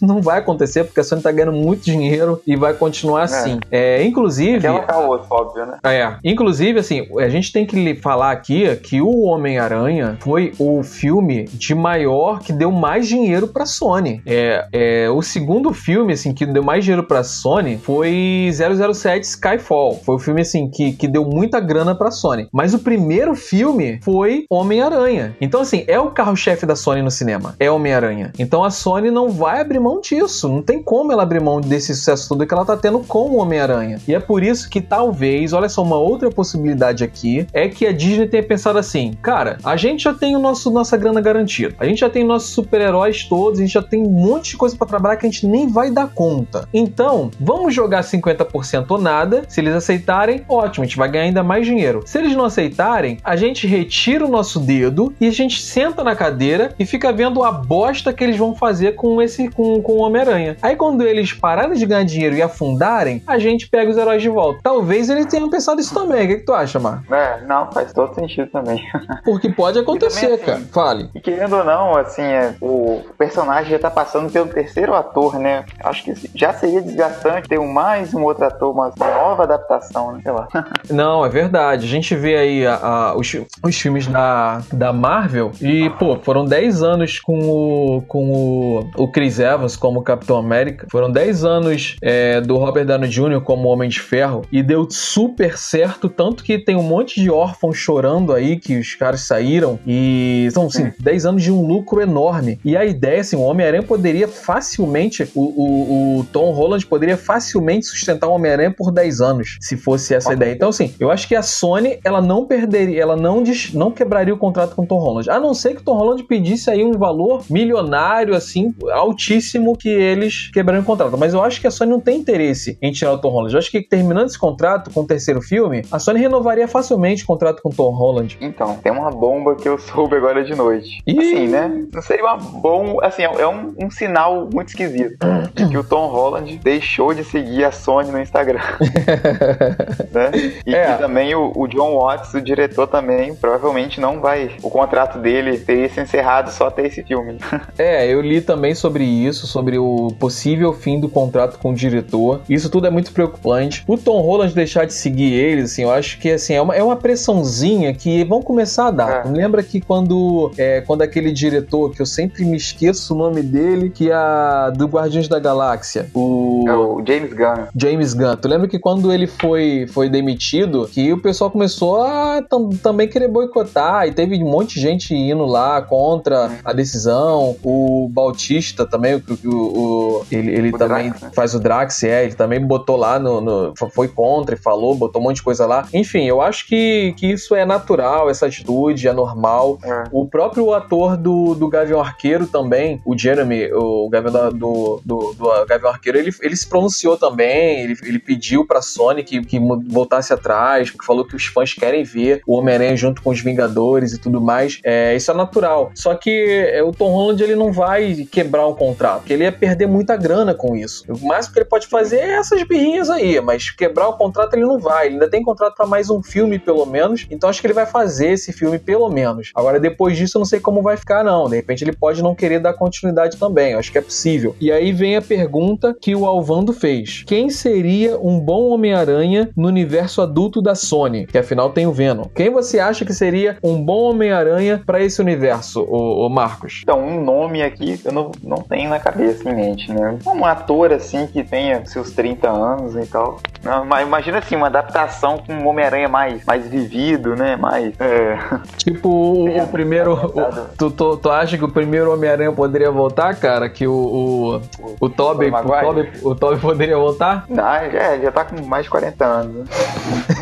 não vai acontecer porque a Sony tá ganhando muito dinheiro e vai continuar é. assim. É, inclusive. Ela tá outro, óbvio, né? É. Inclusive, assim, a gente tem que falar aqui que o Homem-Aranha foi o filme de maior que deu mais dinheiro pra Sony. É, é, o segundo filme, assim, que deu mais dinheiro pra Sony foi 007 Skyfall. Foi o filme, assim, que, que deu muita grana pra Sony. Mas o primeiro filme foi Homem-Aranha. Então, assim, é o carro-chefe da Sony no cinema. É Homem-Aranha. Então a Sony não vai abrir mão disso. Não tem como ela abrir mão desse sucesso todo que ela tá tendo com o Homem-Aranha. E é por isso que talvez, olha só, uma outra possibilidade aqui é que a Disney tenha pensado assim: cara, a gente já tem o nosso nossa grana garantida. A gente já tem nossos super-heróis todos, a gente já tem um monte de coisa para trabalhar que a gente nem vai dar conta. Então, vamos jogar 50% ou nada. Se eles aceitarem, ótimo, a gente vai ganhar ainda mais dinheiro. Se eles não aceitarem, a gente retira o nosso dedo e a gente senta na cadeira e fica vendo a bosta que eles vão fazer com esse com, com o Homem-Aranha. Aí quando eles pararem de ganhar dinheiro e afundarem, a gente pega os heróis de volta. Talvez eles tenham pensado isso também. O que, que tu acha, Mar? É, não, faz todo sentido também. [LAUGHS] Porque pode acontecer, também, assim, cara. Fale. E querendo ou não, assim, é, o personagem já tá passando pelo terceiro ator, né? Acho que já seria desgastante ter mais um outro ator, uma nova adaptação, né? Sei lá. [LAUGHS] Não, é verdade. A gente vê aí a, a, os, os filmes da, da Marvel e, pô, foram 10 anos com o, com o, o Chris Evans como Capitão América. Foram 10 anos é, do Robert Downey Jr. como Homem de Ferro e deu super certo, tanto que tem um monte de órfãos chorando aí que os caras saíram e são, assim, 10 anos de um lucro enorme. E a ideia, assim, o Homem-Aranha poderia facilmente, o, o, o, Tom Holland poderia facilmente sustentar o Homem-Aranha por 10 anos, se fosse essa ideia. Então, assim, eu acho que a Sony, ela não perderia, ela não, não quebraria o contrato com o Tom Holland. A não ser que o Tom Holland pedisse aí um valor milionário, assim, altíssimo, que eles quebrariam o contrato. Mas eu acho que a Sony não tem interesse em tirar o Tom Holland. Eu acho que terminando esse contrato com o terceiro filme, a Sony renovaria facilmente o contrato com o Tom Holland. Então, tem uma bomba que eu [LAUGHS] soube agora de noite. E... Assim, né? Não seria uma bomba. Assim, é um, um sinal muito esquisito de que o Tom Holland deixou de seguir a Sony no Instagram. [LAUGHS] né? E é. que também o, o, John Watts, o diretor, também provavelmente não vai. O contrato dele teria se encerrado só até esse filme. [LAUGHS] é, eu li também sobre isso, sobre o possível fim do contrato com o diretor. Isso tudo é muito preocupante. O Tom Holland deixar de seguir ele, assim, eu acho que assim, é uma, é uma pressãozinha que vão começar a dar. É. Lembra que quando, é, quando aquele diretor, que eu sempre me esqueço o nome dele, que é a do Guardiões da Galáxia, o... É o James Gunn. James Gunn. Tu lembra que quando ele foi, foi demitido, que o pessoal começou a tam, também querer boicotar e teve um monte de gente indo lá contra a decisão. O Bautista também, o, o, o ele, ele o também Drax, né? faz o Drax, é, ele também botou lá no, no, foi contra e falou, botou um monte de coisa lá. Enfim, eu acho que, que isso é natural, essa atitude é normal. É. O próprio ator do, do Gavião Arqueiro também, o Jeremy, o Gavião do, do, do Gavião Arqueiro, ele, ele se pronunciou também, ele, ele pediu pra Sony que, que voltasse atrás, porque falou que os fãs querem ver o Homem-Aranha junto com os Vingadores e tudo mais. É, isso é natural. Só que é, o Tom Holland ele não vai quebrar o contrato, porque ele ia perder muita grana com isso. O máximo que ele pode fazer é essas birrinhas aí, mas quebrar o contrato ele não vai. Ele ainda tem contrato para mais um filme, pelo menos. Então acho que ele vai fazer esse filme, pelo menos. Agora, depois disso, eu não sei como vai ficar, não. De repente ele pode não querer dar continuidade também. Eu acho que é possível. E aí vem a pergunta que o Alvando fez: Quem seria um bom Homem-Aranha no universo adulto da Sony? Que afinal tem o Venom. Quem você acha que seria um bom Homem-Aranha para esse universo, o, Marcos? Então, um nome aqui eu não, não tenho na cabeça, em mente, né? Um ator assim que tenha seus 30 anos e tal. Não, mas imagina assim, uma adaptação com um Homem-Aranha mais, mais vivido, né? Mais. É... Tipo o, o primeiro. [LAUGHS] O, tu, tu, tu, acha que o primeiro Homem-Aranha poderia voltar, cara? Que o. O, o, Toby. O, Toby, o Toby poderia voltar? Não, já, já tá com mais de 40 anos. Né?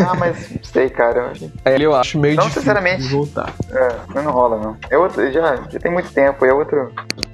ah, mas sei, cara. Eu acho, é, eu acho meio não, difícil sinceramente, voltar. É, não rola, não. É outro, já, já tem muito tempo, é outro.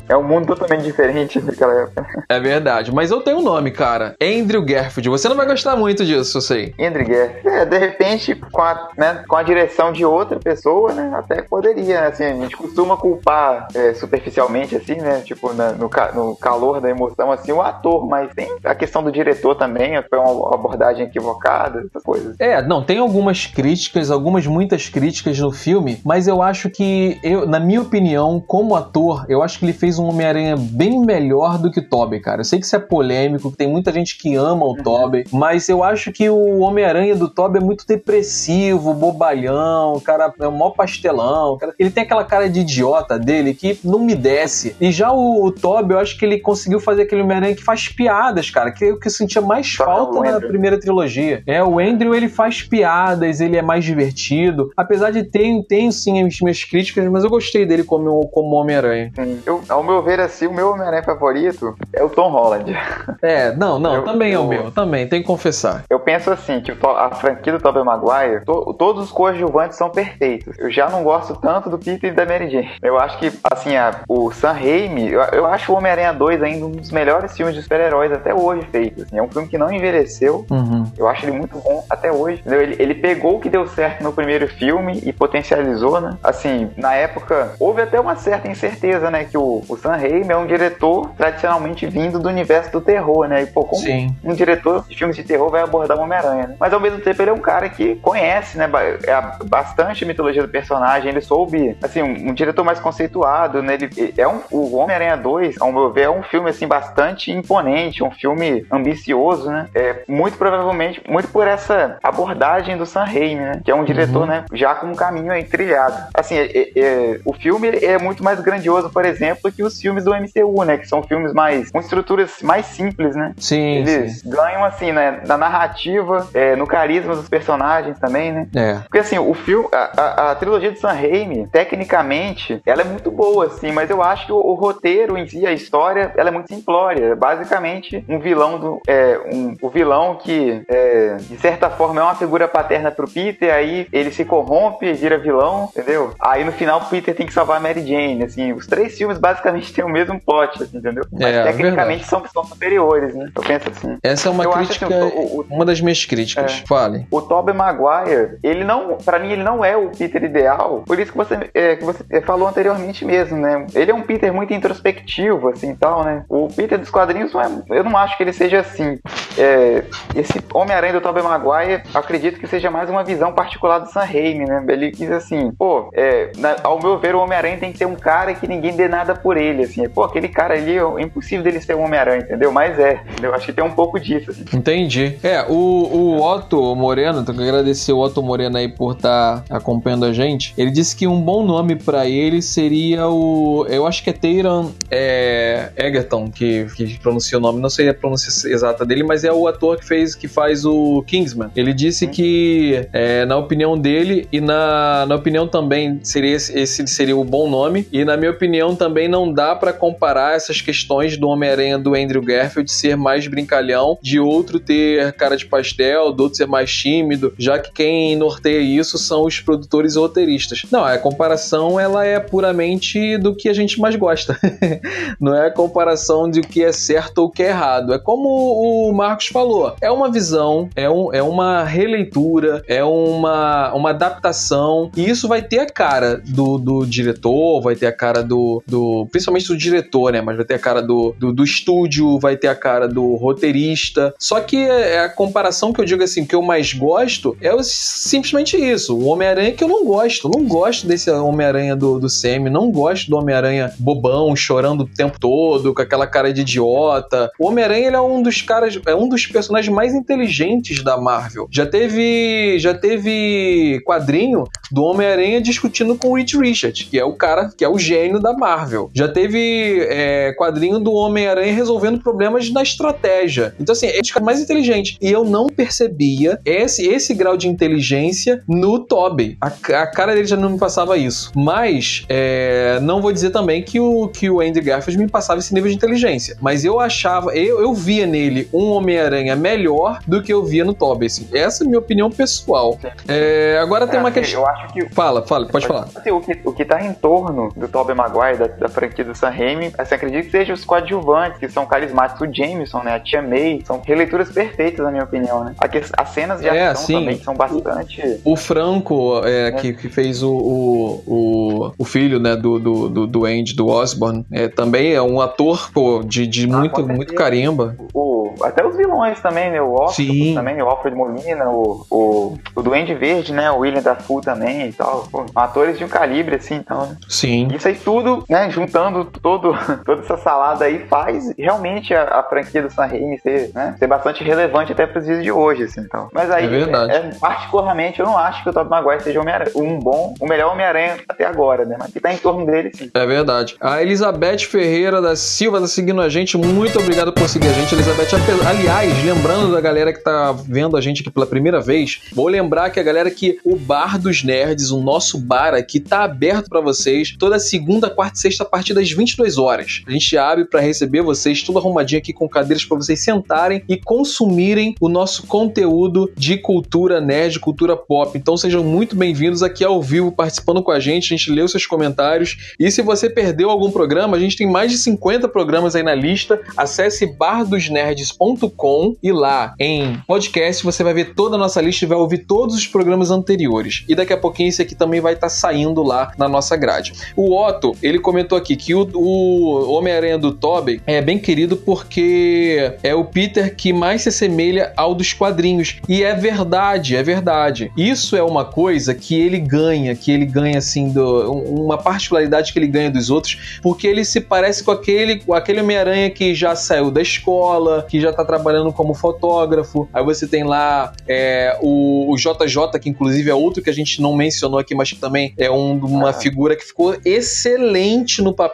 É um mundo totalmente diferente daquela época. É verdade, mas eu tenho um nome, cara. Andrew Garfield. Você não vai gostar muito disso, eu sei. Andrew Garfield. É, de repente, com a, né, com a direção de outra pessoa, né, até poderia, assim, a gente costuma culpar é, superficialmente, assim, né, tipo, na, no, no calor da emoção, assim, o ator, mas tem a questão do diretor também, foi uma abordagem equivocada, essas coisas. É, não, tem algumas críticas, algumas muitas críticas no filme, mas eu acho que, eu, na minha opinião, como ator, eu acho que ele fez um Homem-Aranha bem melhor do que o Tobey, cara. Eu sei que isso é polêmico, que tem muita gente que ama o uhum. Tobey, mas eu acho que o Homem-Aranha do Tobey é muito depressivo, bobalhão, o cara é um maior pastelão. Cara, ele tem aquela cara de idiota dele que não me desce. E já o, o Tobey, eu acho que ele conseguiu fazer aquele Homem-Aranha que faz piadas, cara, que é o que eu sentia mais falta na primeira trilogia. É, o Andrew, ele faz piadas, ele é mais divertido. Apesar de ter, tem sim as minhas críticas, mas eu gostei dele como, como Homem-Aranha. Eu, ao meu ver, assim, o meu Homem-Aranha favorito é o Tom Holland. É, não, não, Eu- também é eu- o meu, também, tem que confessar. Eu penso assim, que a franquia do Tobey Maguire, to- todos os coadjuvantes são perfeitos. Eu já não gosto tanto do Peter e da Mary Jane. Eu acho que, assim, a- o Sam Raimi, eu, eu acho o Homem-Aranha 2 ainda um dos melhores filmes de super-heróis até hoje feitos. assim. É um filme que não envelheceu, Uhum. eu acho ele muito bom até hoje. Ele, ele pegou o que deu certo no primeiro filme e potencializou, né? Assim, na época, houve até uma certa incerteza, né? Que o, o Sam Raimi é um diretor tradicionalmente vindo do universo do terror, né? E, pô, como Sim. um diretor de filmes de terror vai abordar o Homem-Aranha, né? Mas ao mesmo tempo ele é um cara que conhece, né? é a- bastante a mitologia do personagem. Ele soube, assim, um, um diretor mais conceituado, né? Ele é um, o Homem-Aranha 2, ao meu ver, é um filme, assim, bastante imponente, um filme ambicioso, né? É, muito provavelmente, muito por essa abordagem do Sam Raimi, né? Que é um diretor, né? Já com um caminho aí trilhado. Assim, é- é- é- o filme é muito mais grandioso, por exemplo, que os filmes do MCU, né? Que são filmes mais, com estruturas mais simples, né? Sim, Eles sim. ganham, assim, né? Na narrativa, é, no carisma dos personagens também, né? É. Porque, assim, o filme, a, a- a trilogia de Sam Raimi, tecnicamente, ela é muito boa, assim, mas eu acho que o, o roteiro em si, a história, ela é muito simplória. Basicamente, um vilão do. É, um, o vilão que, é, de certa forma, é uma figura paterna pro Peter, aí ele se corrompe, vira vilão, entendeu? Aí no final o Peter tem que salvar a Mary Jane, assim, os três filmes basicamente têm o mesmo plot, assim, entendeu? Mas É, tecnicamente são, são superiores, né? Eu penso assim. Essa é uma Eu acho crítica, assim, o- o- uma das minhas críticas. É. Fale. O Tobey Maguire, ele não, para mim ele não é o Peter ideal, por isso que você, é, que você é, falou anteriormente mesmo, né? Ele é um Peter muito introspectivo, assim, tal, né? O Peter dos quadrinhos, não é, eu não acho que ele seja assim. É, esse Homem-Aranha do Tobey Maguire, acredito que seja mais uma visão particular do Sam Raimi, né? Ele quis assim, pô, é, na- ao meu ver o Homem-Aranha tem que ser um cara que ninguém dê nada por ele, assim. Pô, aquele cara ali, é impossível dele ser um Homem-Aranha, entendeu? Mas é, eu acho que tem um pouco disso, assim. Entendi. É, o, o Otto Moreno, tenho que agradecer o Otto Moreno aí por estar acompanhando a gente. Ele disse que um bom nome pra ele seria o. Eu acho que é Taron é, Egerton, que, que pronuncia o nome. Não sei a pronúncia exata dele, mas é o ator que fez que faz o Kingsman. Ele disse que, é, na opinião dele, e na, na opinião também, seria esse, esse seria o bom nome. E na minha opinião também não dá pra comparar essas questões do Homem-Aranha do Andrew Garfield ser mais brincalhão, de outro ter cara de pastel, do outro ser mais tímido, já que quem norteia isso são os produtores e roteiristas. Não, a comparação ela é puramente do que a gente mais gosta. [LAUGHS] não é a comparação de o que é certo ou o que é errado. É como o Marcos falou, é uma visão, é, um, é uma releitura, é uma, uma adaptação, e isso vai ter a cara do, do diretor, vai ter a cara do, do. Principalmente do diretor, né? Mas vai ter a cara do, do, do estúdio, vai ter a cara do roteirista. Só que é a comparação que eu digo assim, que eu mais gosto é simplesmente isso. O Homem-Aranha que eu não gosto. Eu não gosto desse Homem-Aranha do, do Sam, não gosto do Homem-Aranha bobão, chorando o tempo todo, com aquela cara de idiota. O Homem-Aranha ele é um dos caras, é um dos personagens mais inteligentes da Marvel. Já teve, já teve quadrinho do Homem-Aranha discutindo com o Reed Richards, que é o cara, que é o gênio da Marvel. Já teve é, quadrinho do Homem-Aranha resolvendo problemas na estratégia. Então, assim, é o cara mais inteligente. E eu não percebia esse, esse grau de inteligência no Tobey. A, a cara dele já não me passava isso. Mas, é, não vou dizer também que o, que o Andy Garfield me passava esse nível de inteligência. Mas eu achava, eu, eu via nele um Homem-Aranha melhor do que eu via no Tobey. Assim. Essa é a minha opinião pessoal. É, agora tem uma É, assim, questão. Eu acho que Fala, fala, pode falar. Assim, o, que, o que tá em torno do Tobey Maguire, da, da franquia do Sam Raimi, assim, acredito que sejam os coadjuvantes, que são carismáticos. O Jameson, né? A Tia May, são releituras perfeitas, na minha opinião, né? Aqui, as cenas de É, ação sim. também são bastante... O Franco, é, Que, que fez o, o, o, o filho né, do, do, do, do Andy, do Osborne, é, também é um ator pô, de, de Ah, muito, muito carimba. O, até os vilões também, né? O Sim. também, o Alfred Molina, o, o, o Duende Verde, né? O William Dafoe também e tal. Pô, atores de um calibre, assim, então, né? Sim. Isso aí tudo, né, juntando todo, [LAUGHS] toda essa salada aí, faz realmente a, a franquia do Raimi ser, né, ser bastante relevante até pros dias de hoje, assim, então. Mas aí, É verdade. é, particularmente, eu não acho que o Tobey Maguire seja um bom, o melhor Homem-Aranha até agora, né, mas que tá em torno dele, sim. É verdade. A Elizabeth Ferreira da Silva tá seguindo a gente. Muito obrigado por seguir a gente, Elizabeth. Aliás, lembrando da galera que tá vendo a gente aqui pela primeira vez, vou lembrar que a galera que o Bar dos Nerds, o nosso bar aqui, tá aberto pra vocês toda segunda, quarta e sexta a partir das 22 horas. A gente abre para receber vocês tudo arrumadinho aqui com cadeiras para vocês sentarem e consumirem o nosso conteúdo de cultura nerd, cultura pop. Então sejam muito bem-vindos aqui ao vivo participando com a gente. A gente lê os seus comentários e se você perdeu algum programa, a gente tem mais de 50 programas aí na lista. Acesse bardosnerds.com e lá em podcast você vai ver toda a nossa lista e vai ouvir todos os programas anteriores. E daqui a pouquinho esse aqui também vai estar tá saindo lá na nossa grade. O Otto, ele comentou aqui que o, o Homem-Aranha do Tobey é bem querido porque é o Peter que mais se assemelha ao dos quadrinhos. E é verdade, é verdade. Isso é uma coisa que ele ganha, que ele ganha assim, do, uma particularidade que ele ganha dos outros, porque ele se parece com aquele, aquele Homem-Aranha que já saiu da escola, que já tá trabalhando como fotógrafo. Aí você tem lá é, o, o JJ, que inclusive é outro que a gente não mencionou aqui, mas que também é um, uma ah. figura que ficou excelente no papel.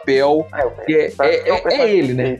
Ah, é, é, é, é ele, né?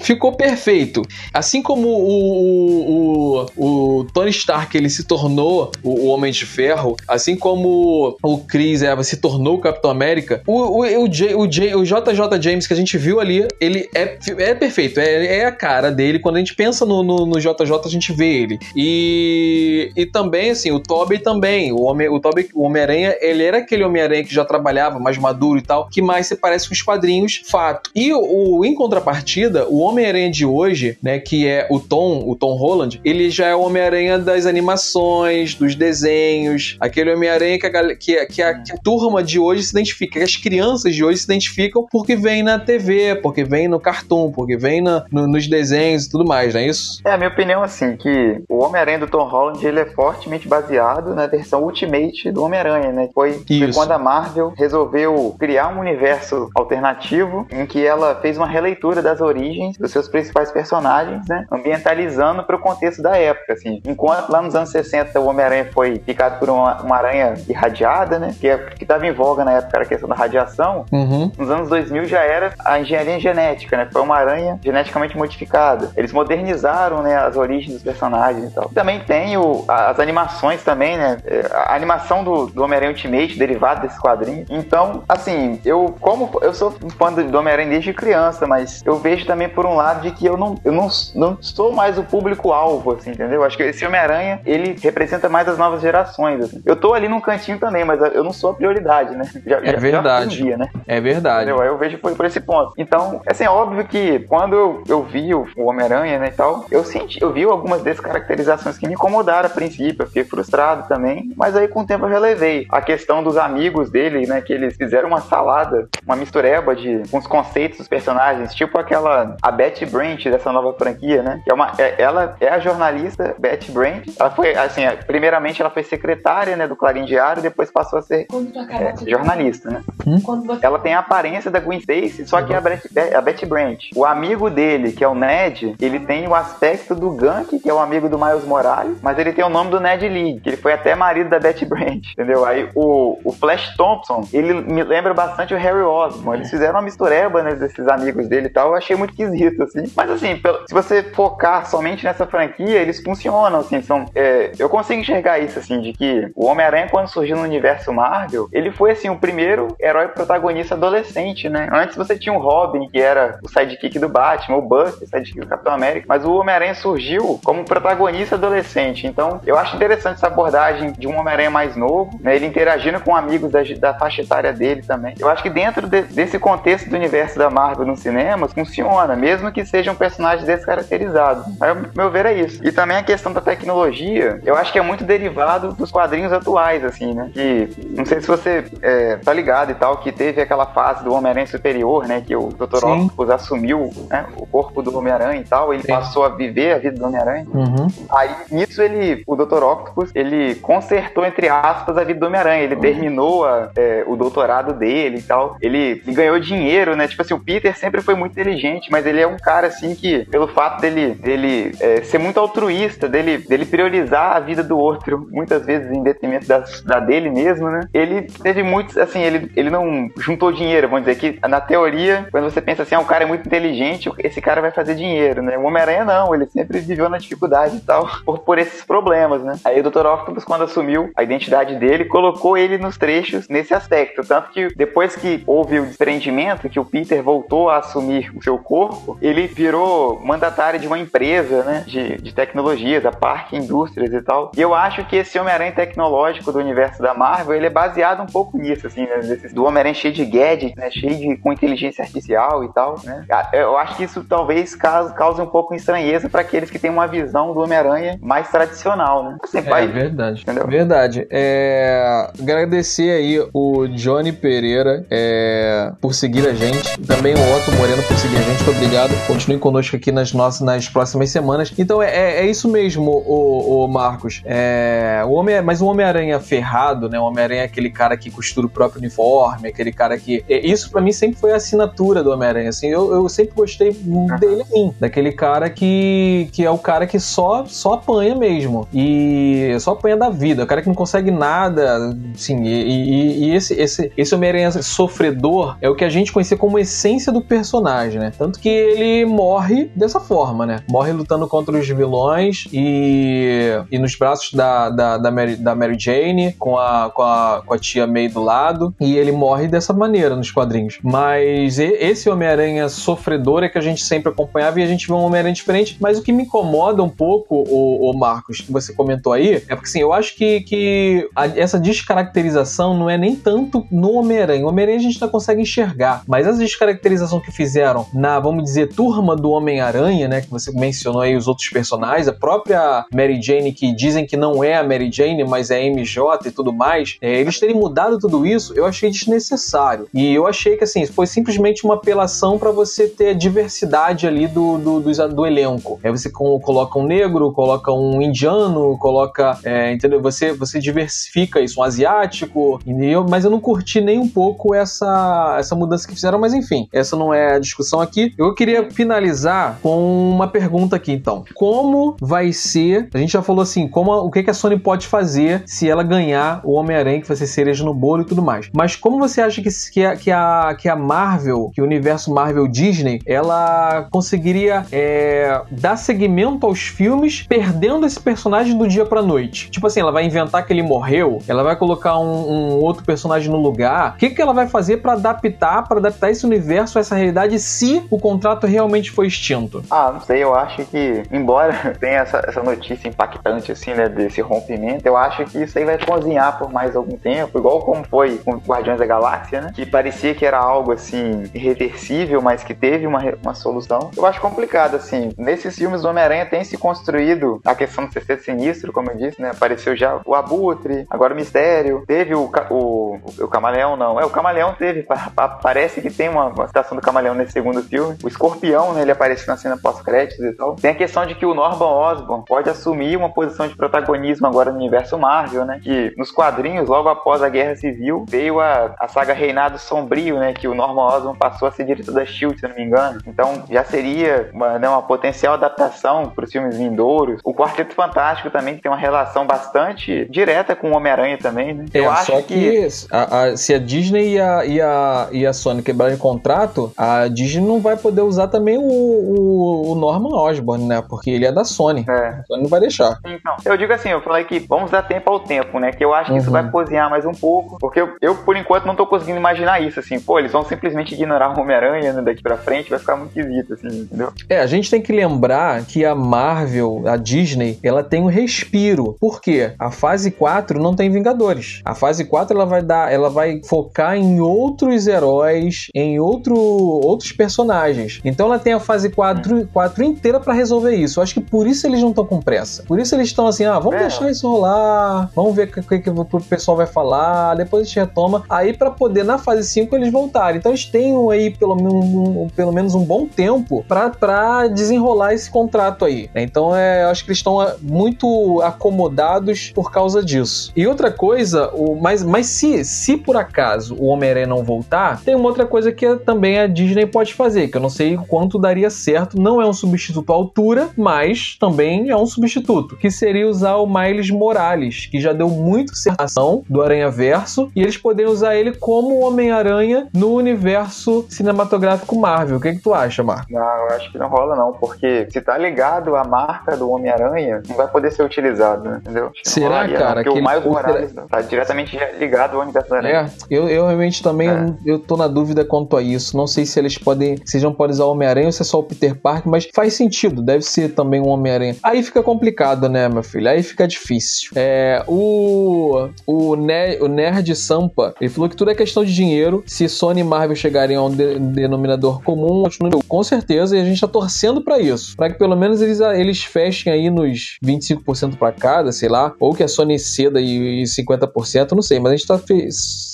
Ficou perfeito. Assim como o, o, o, Tony Stark ele se tornou o, Homem de Ferro, assim como o Chris Evans se tornou o Capitão América, o, o, o, o, o JJ James que a gente viu ali, ele é, é perfeito. É, é a cara dele. Quando a gente pensa no, no, no JJ, a gente vê ele. E, e também, assim, o Tobey também. O, homem, o o Homem-Aranha, ele era aquele Homem-Aranha que já trabalhava, mais maduro e tal, que mais se parece com os quadrinhos, fato. E o, em contrapartida, o Homem-Aranha de hoje, né, que é o Tom, o Tom Holland, ele já é o Homem-Aranha das animações, dos desenhos, aquele Homem-Aranha que, a, que, que, a, que a turma de hoje se identifica, que as crianças de hoje se identificam porque vem na TV, porque vem no cartoon, porque vem na, no, nos desenhos e tudo mais, não é isso? É, a minha opinião, assim, que o Homem-Aranha do Tom Holland, ele é fortemente baseado na versão Ultimate do Homem-Aranha, né? Foi, foi quando a Marvel resolveu criar um universo alternativo em que ela fez uma releitura das origens dos seus principais personagens, né? Ambientalizando para o contexto da época, assim. Enquanto lá nos anos 60 o Homem-Aranha foi picado por uma, uma, aranha irradiada, né? Que é, estava em voga na época era a questão da radiação. Uhum. Nos anos 2000 já era a engenharia genética, né? Foi uma aranha geneticamente modificada. Eles modernizaram, né, as origens dos personagens e tal. Também tem o, as animações também, né? É, a animação do, do Homem-Aranha Ultimate, derivado desse quadrinho. Então, assim, eu como eu sou um fã do Homem-Aranha desde criança, mas eu vejo também por um lado de que eu não, eu não, não sou mais o público-alvo, assim, entendeu? Acho que esse Homem-Aranha, ele representa mais as novas gerações, assim. Eu tô ali num cantinho também, mas eu não sou a prioridade, né? Já, é já, verdade. Já dia, né? É verdade. Entendeu? Aí eu vejo por, por esse ponto. Então, assim, é óbvio que quando eu, eu vi o, o Homem-Aranha, né, e tal, eu senti, eu vi algumas descaracterizações que me incomodaram a princípio, eu fiquei frustrado também, mas aí com o tempo eu relevei. A questão dos amigos dele, né, que eles fizeram uma salada, uma mistureba de os conceitos dos personagens, tipo aquela a Betty Brant dessa nova franquia, né? Que é uma, é, ela é a jornalista Betty Brant. Ela foi assim, primeiramente ela foi secretária, né, do Clarim Diário, depois passou a ser é, jornalista, né? Hum? Ela tem a aparência da Gwen Stacy, só que é a Betty, a Betty Brant. O amigo dele, que é o Ned, ele tem o aspecto do Gank, que é o amigo do Miles Morales, mas ele tem o nome do Ned Lee, que ele foi até marido da Betty Brant, entendeu? Aí o, o Flash Thompson, ele me lembra bastante o Harry Osborn. Eles fizeram uma mistureba né, desses amigos dele e tal, eu achei muito esquisito, assim. Mas assim, se você focar somente nessa franquia, eles funcionam, assim, são... É, eu consigo enxergar isso, assim, de que o Homem-Aranha, quando surgiu no universo Marvel, ele foi, assim, o primeiro herói protagonista adolescente, né? Antes você tinha o Robin, que era o sidekick do Batman, o Buck, o sidekick do Capitão América, mas o Homem-Aranha surgiu como protagonista adolescente. Então, eu acho interessante essa abordagem de um Homem-Aranha mais novo, né? Ele interagindo com amigos da, da faixa etária dele também. Eu acho que dentro de, desse contexto do universo da Marvel nos cinemas, funciona, mesmo que sejam personagens descaracterizados. Aí, meu ver, é isso. E também a questão da tecnologia, eu acho que é muito derivado dos quadrinhos atuais, assim, né? Que, não sei se você é, tá ligado e tal, que teve aquela fase do Homem-Aranha Superior, né? Que o Dr. Sim. Octopus assumiu né, o corpo do Homem-Aranha e tal, ele Sim. passou a viver a vida do Homem-Aranha. Uhum. Aí, nisso, ele, o Dr. Octopus, ele consertou, entre aspas, a vida do Homem-Aranha. Ele uhum. terminou a, é, o doutorado dele e tal. Ele, ganhou dinheiro, né? Tipo assim, o Peter sempre foi muito inteligente, mas ele é um cara, assim, que, pelo fato dele, dele é, ser muito altruísta, dele, dele priorizar a vida do outro, muitas vezes em detrimento das, da dele mesmo, né? Ele teve muitos, assim, ele, ele não juntou dinheiro, vamos dizer que na teoria, quando você pensa assim, ah, um cara é muito inteligente, esse cara vai fazer dinheiro, né? O Homem-Aranha não, ele sempre viveu na dificuldade e tal, por, por esses problemas, né? Aí o Dr. Octopus, quando assumiu a identidade dele, colocou ele nos trechos nesse aspecto. Tanto que depois que houve o desprendimento, que o Peter voltou a assumir o seu corpo, ele virou mandatário de uma empresa, né? De, de tecnologia, da Park Indústrias e tal. E eu acho que esse Homem-Aranha tecnológico do universo da Marvel, ele é baseado um pouco nisso, assim, né? Desse, do Homem-Aranha cheio de gadget, né? Cheio de com inteligência artificial e tal, né? Ah, eu acho que isso talvez cause, cause um pouco de estranheza para aqueles que têm uma visão do Homem-Aranha mais tradicional, né? Assim, é pai, verdade. Entendeu? Verdade. É, agradecer aí o Johnny Pereira é, por seguir a gente. Também o Otto Moreno por seguir a gente. Muito obrigado. Continue conosco aqui nas nossas nas próximas semanas. Então é, é, é isso mesmo, o, o Marcos. É, o homem, mas o Homem-Aranha ferrado, né? O Homem-Aranha é aquele cara que costura o próprio uniforme, aquele cara que. É, isso para mim sempre foi a assinatura do Homem-Aranha. Assim, eu, eu sempre gostei dele daquele cara que, que é o cara que só, só apanha mesmo. E só apanha da vida. O cara que não consegue nada, assim, e, e, e esse, esse, esse Homem-Aranha sofredor é o que a gente conhecia como essência do personagem, né? Tanto que ele morre dessa forma, né? Morre lutando contra os vilões e, e nos braços da, da, da, Mary, da Mary Jane, com a, com, a, com a tia May do lado, e ele morre dessa maneira nos quadrinhos. Mas esse Homem-Aranha sofredor é que a gente sempre acompanhava e a gente vê um Homem-Aranha diferente. Mas o que me incomoda um pouco, o, o Marcos, que você comentou aí, é porque assim, eu acho que, que a, essa descaracterização não é nem tanto no Homem-Aranha. O Homem-Aranha a gente não consegue enxergar, mas essa descaracterização que fizeram na, vamos dizer, turma do Homem-Aranha, né, que você mencionou aí os outros personagens, a própria Mary Jane, que dizem que não é a Mary Jane, mas é a MJ e tudo mais, é, eles terem mudado tudo isso, eu achei desnecessário. E eu achei que, assim, foi simplesmente uma apelação para você ter a diversidade ali do, do, do, do elenco. Aí você coloca um negro, coloca um indiano, coloca, é, entendeu? Você, você diversifica isso, um asiático, entendeu? mas eu não curti nem um pouco essa, essa mudança que fizeram, mas enfim, essa não é a discussão aqui. Eu queria finalizar com uma pergunta aqui, então. Como vai ser, a gente já falou assim, como o que, que a Sony pode fazer se ela ganhar o Homem-Aranha, que vai ser cereja no bolo e tudo mais. Mas como você acha que, que, a, que, a, que a Marvel, que o universo Marvel Disney, ela conseguiria é, dar seguimento aos filmes perdendo esse personagem do dia pra noite? Tipo assim, ela vai inventar que ele morreu, ela vai colocar um, um outro personagem no lugar. O que, que ela vai fazer para adaptar, para adaptar esse universo a essa realidade se o contrato realmente foi extinto? Ah, não sei, eu acho que, embora [LAUGHS] tenha essa, essa notícia impactante, assim, né, desse rompimento, eu acho que isso aí vai cozinhar por mais algum tempo, igual como foi com Guardiões da Galáxia, né, que parecia que era algo, assim, irreversível, mas que teve uma, uma solução. Eu acho complicado, assim, nesses filmes do Homem-Aranha tem se construído a questão do CC Sinistro, como eu disse, né, apareceu já o Abutre, agora o Mistério, teve o, o, o Camaleão, não, é, o Camaleão teve, parece que tem uma, uma citação do Camaleão nesse segundo filme, o Escorpião, né, ele aparece na cena pós-créditos e tal. Tem a questão de que o Norman Osborn pode assumir uma posição de protagonismo agora no universo Marvel, né, que nos quadrinhos, logo após a Guerra Civil, veio a, a saga Reinado Sombrio, né, que o Norman Osborn passou a ser diretor da S.H.I.E.L.D., se eu não me engano. Então, já seria uma, né, uma potencial adaptação para os filmes vindouros. O Quarteto Fantástico também tem uma relação bastante direta com o Homem-Aranha também, né? É, eu acho só que, que a, a, se a Disney e a, e a, e a Sony quebrarem contrato, a Disney não vai poder usar também o, o, o Norman Osborn, né? Porque ele é da Sony. É. A Sony não vai deixar. Então, eu digo assim, eu falei que vamos dar tempo ao tempo, né? Que eu acho que uhum. isso vai cozinhar mais um pouco, porque eu, eu, por enquanto, não tô conseguindo imaginar isso, assim. Pô, eles vão simplesmente ignorar o Homem-Aranha né, daqui pra frente, vai ficar muito esquisito, assim, entendeu? É, a gente tem que lembrar que a Marvel, a Disney, ela tem um respiro. Por quê? A fase 4 não tem Vingadores. A fase 4 ela vai dar, ela vai focar em outros heróis, em outro, outros personagens. Então ela tem a fase 4, 4 inteira para resolver isso. Eu acho que por isso eles não estão com pressa. Por isso eles estão assim, ah, vamos é. deixar isso rolar, vamos ver o que, que, que, o pessoal vai falar, depois a gente retoma. Aí para poder na fase 5 eles voltarem. Então eles têm aí pelo menos um, pelo menos um bom tempo para desenrolar esse contrato aí. Então é, eu acho que eles estão ah, muito acomodados por causa disso. E outra coisa, o, mas, mas se, se por acaso o Homem-Aranha não voltar, tem uma outra coisa que também a Disney pode fazer, que eu não sei quanto daria certo. Não é um substituto à altura, mas também é um substituto, que seria usar o Miles Morales, que já deu muito ação do Aranha Verso, e eles poderiam usar ele como Homem-Aranha no universo cinematográfico Marvel. O que, é que tu acha, Marco? Não, eu acho que não rola não, porque se tá ligado à marca do Homem-Aranha, não vai poder ser utilizado, né? entendeu? Será, cara? Porque o Miles Morales tá diretamente ligado ao universo da Aranha. É, eu, eu realmente também é. Eu tô na dúvida quanto a isso. Não sei se eles podem, se não podem usar o Homem-Aranha ou se é só o Peter Parker, mas faz sentido, deve ser também um Homem-Aranha. Aí fica complicado, né, meu filho? Aí fica difícil. É, o, o, ne, o Nerd Sampa, ele falou que tudo é questão de dinheiro. Se Sony e Marvel chegarem a um de, denominador comum, com certeza, e a gente tá torcendo para isso. para que pelo menos eles, eles fechem aí nos 25% para cada, sei lá, ou que a Sony ceda e, e 50%, não sei, mas a gente tá,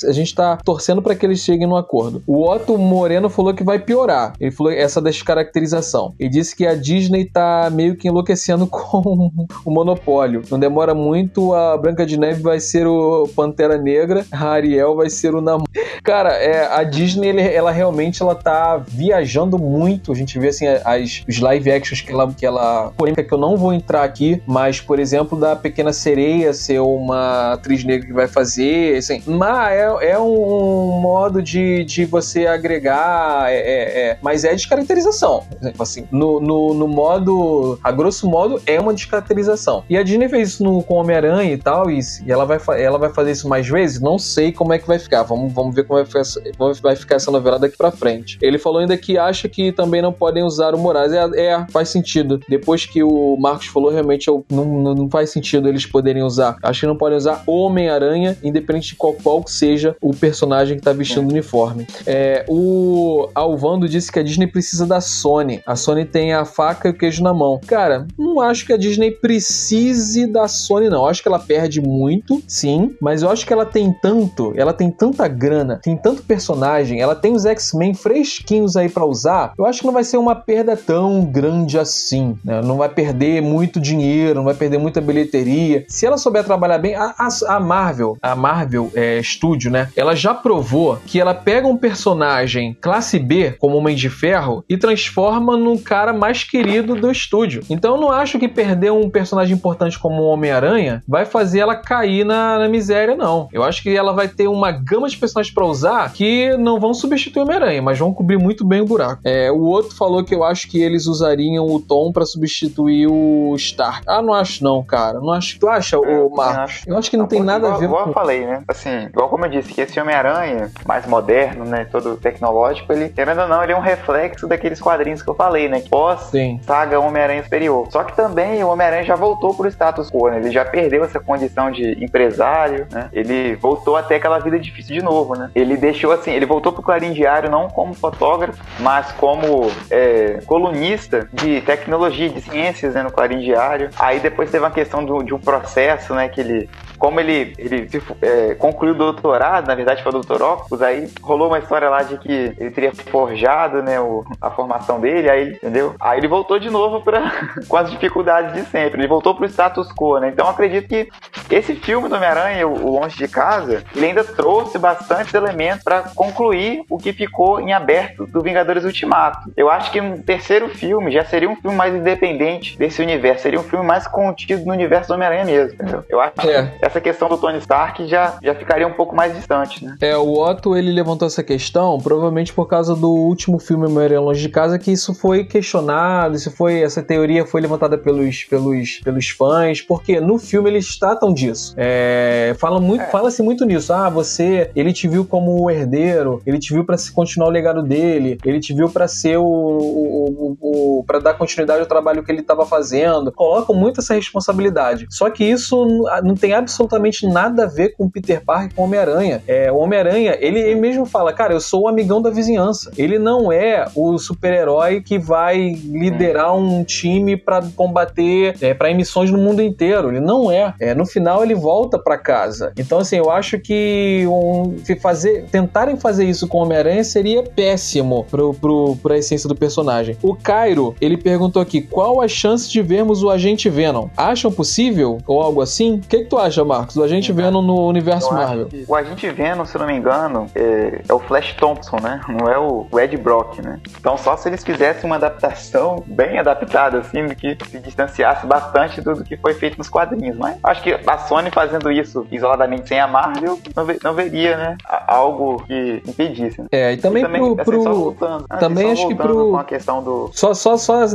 a gente tá torcendo para que eles cheguem no acordo. O Otto Moreno falou que vai piorar. Ele falou essa descaracterização. Ele disse que a Disney tá meio que enlouquecendo [LAUGHS] com o monopólio. Não demora muito, a Branca de Neve vai ser o Pantera Negra, a Ariel vai ser o Namor. Cara, é, a Disney, ela realmente ela tá viajando muito. A gente vê assim as, os live actions que ela, que ela. Polêmica que eu não vou entrar aqui, mas, por exemplo, da Pequena Sereia ser uma atriz negra que vai fazer. Assim, mas é, é um modo de, de você agregar. É, é, é mas é descaracterização. Assim, no, no, no, modo. A grosso modo, é uma descaracterização. E a Disney fez isso no, com Homem-Aranha e tal, e, e ela, vai, ela vai fazer isso mais vezes? Não sei como é que vai ficar. Vamos, vamos ver como vai ficar, vai ficar essa novela daqui pra frente. Ele falou ainda que acha que também não podem usar o Moraes. É, é faz sentido. Depois que o Marcos falou, realmente eu, não, não faz sentido eles poderem usar. Acho que não podem usar Homem-Aranha, independente de qual, qual seja o personagem que tá vestindo é. uniforme. É, o Alvando disse que a Disney precisa da Sony. A Sony tem a faca e o queijo na mão. Cara, não acho que a Disney precise da Sony, não. Eu acho que ela perde muito, sim, mas eu acho que ela tem tanto, ela tem tanta grana, tem tanto personagem, ela tem os X-Men fresquinhos aí para usar. Eu acho que não vai ser uma perda tão grande assim, né? Não vai perder muito dinheiro, não vai perder muita bilheteria. Se ela souber trabalhar bem, a, a, a Marvel, a Marvel é, Studio, né? Ela já provou que ela pega um personagem classe B, como Homem de Ferro, e transforma num cara mais querido do estúdio. Então eu não acho que perder um personagem importante como o Homem-Aranha vai fazer ela cair na, na, miséria, não. Eu acho que ela vai ter uma gama de personagens para usar que não vão substituir o Homem-Aranha, mas vão cobrir muito bem o buraco. É, o outro falou que eu acho que eles usariam o Tom para substituir o Stark. Ah, não acho não, cara. Não acho. Tu acha, o Marcos? Eu acho que não, não tem nada igual, a ver igual com... eu falei, né? Assim, igual como eu disse, que esse Homem-Aranha, mais moderno, né? Todo tecnológico, ele, querendo ou não, ele é um reflexo daqueles quadrinhos que eu falei, né? Pós Sim. saga Homem-Aranha Superior. Só que também o Homem-Aranha já voltou pro status quo, né? Ele já perdeu essa condição de empresário, né? Ele voltou até aquela vida difícil de novo, né? Ele deixou assim, ele voltou pro Clarim Diário não como fotógrafo, mas como é, colunista de tecnologia, de ciências né, no Clarim Diário. Aí depois teve uma questão do, de um processo, né? Que ele como ele, ele é, concluiu o doutorado, na verdade foi o doutor Octopus, aí rolou uma história lá de que ele teria forjado, né, o, a formação dele, aí, entendeu? Aí ele voltou de novo pra, [LAUGHS] com as dificuldades de sempre, ele voltou pro status quo, né? Então acredito que esse filme do Homem-Aranha, o Longe de Casa, ele ainda trouxe bastante elementos para concluir o que ficou em aberto do Vingadores Ultimato. Eu acho que um terceiro filme já seria um filme mais independente desse universo, seria um filme mais contido no universo do Homem-Aranha mesmo, entendeu? Eu acho é. que essa questão do Tony Stark já, já ficaria um pouco mais distante, né? É, o Otto, ele levantou essa questão provavelmente por causa do último filme Homem-Aranha Longe de Casa, que isso foi questionado, isso foi, essa teoria foi levantada pelos, pelos, pelos fãs, porque no filme eles tratam disso. É, fala muito, é. fala-se muito nisso. Ah, você, ele te viu como o herdeiro, ele te viu para continuar o legado dele, ele te viu para ser o, o, o, o para dar continuidade ao trabalho que ele estava fazendo. Colocam muito essa responsabilidade. Só que isso não tem absolutamente nada a ver com Peter Parker com Homem-Aranha. É, o Homem-Aranha, ele, ele, mesmo fala, cara, eu sou o amigão da vizinhança. Ele não é o super-herói que vai liderar um time para combater, é, para emissões no mundo inteiro. Ele não é. é no final ele volta para casa. Então assim, eu acho que um, fazer, tentarem fazer isso com o Homem-Aranha seria péssimo pro, pro, pra essência do personagem. O Cairo, ele perguntou aqui, qual a chance de vermos o Agente Venom? Acham possível? Ou algo assim? O que, que tu acha, Marcos? O Agente Venom no universo Marvel. O Agente Venom, se não me engano, é, é, o Flash Thompson, né? Não é o Ed Brock, né? Então só se eles fizessem uma adaptação bem adaptada, assim, do que se distanciasse bastante do, do que foi feito nos quadrinhos. Mas acho que a Sony fazendo isso isoladamente sem a Marvel, não, ve não veria, né? Algo que impedisse. Né? É, e também, e também pro... Assim, voltando, assim, também acho que pro... A questão do... Só, só, só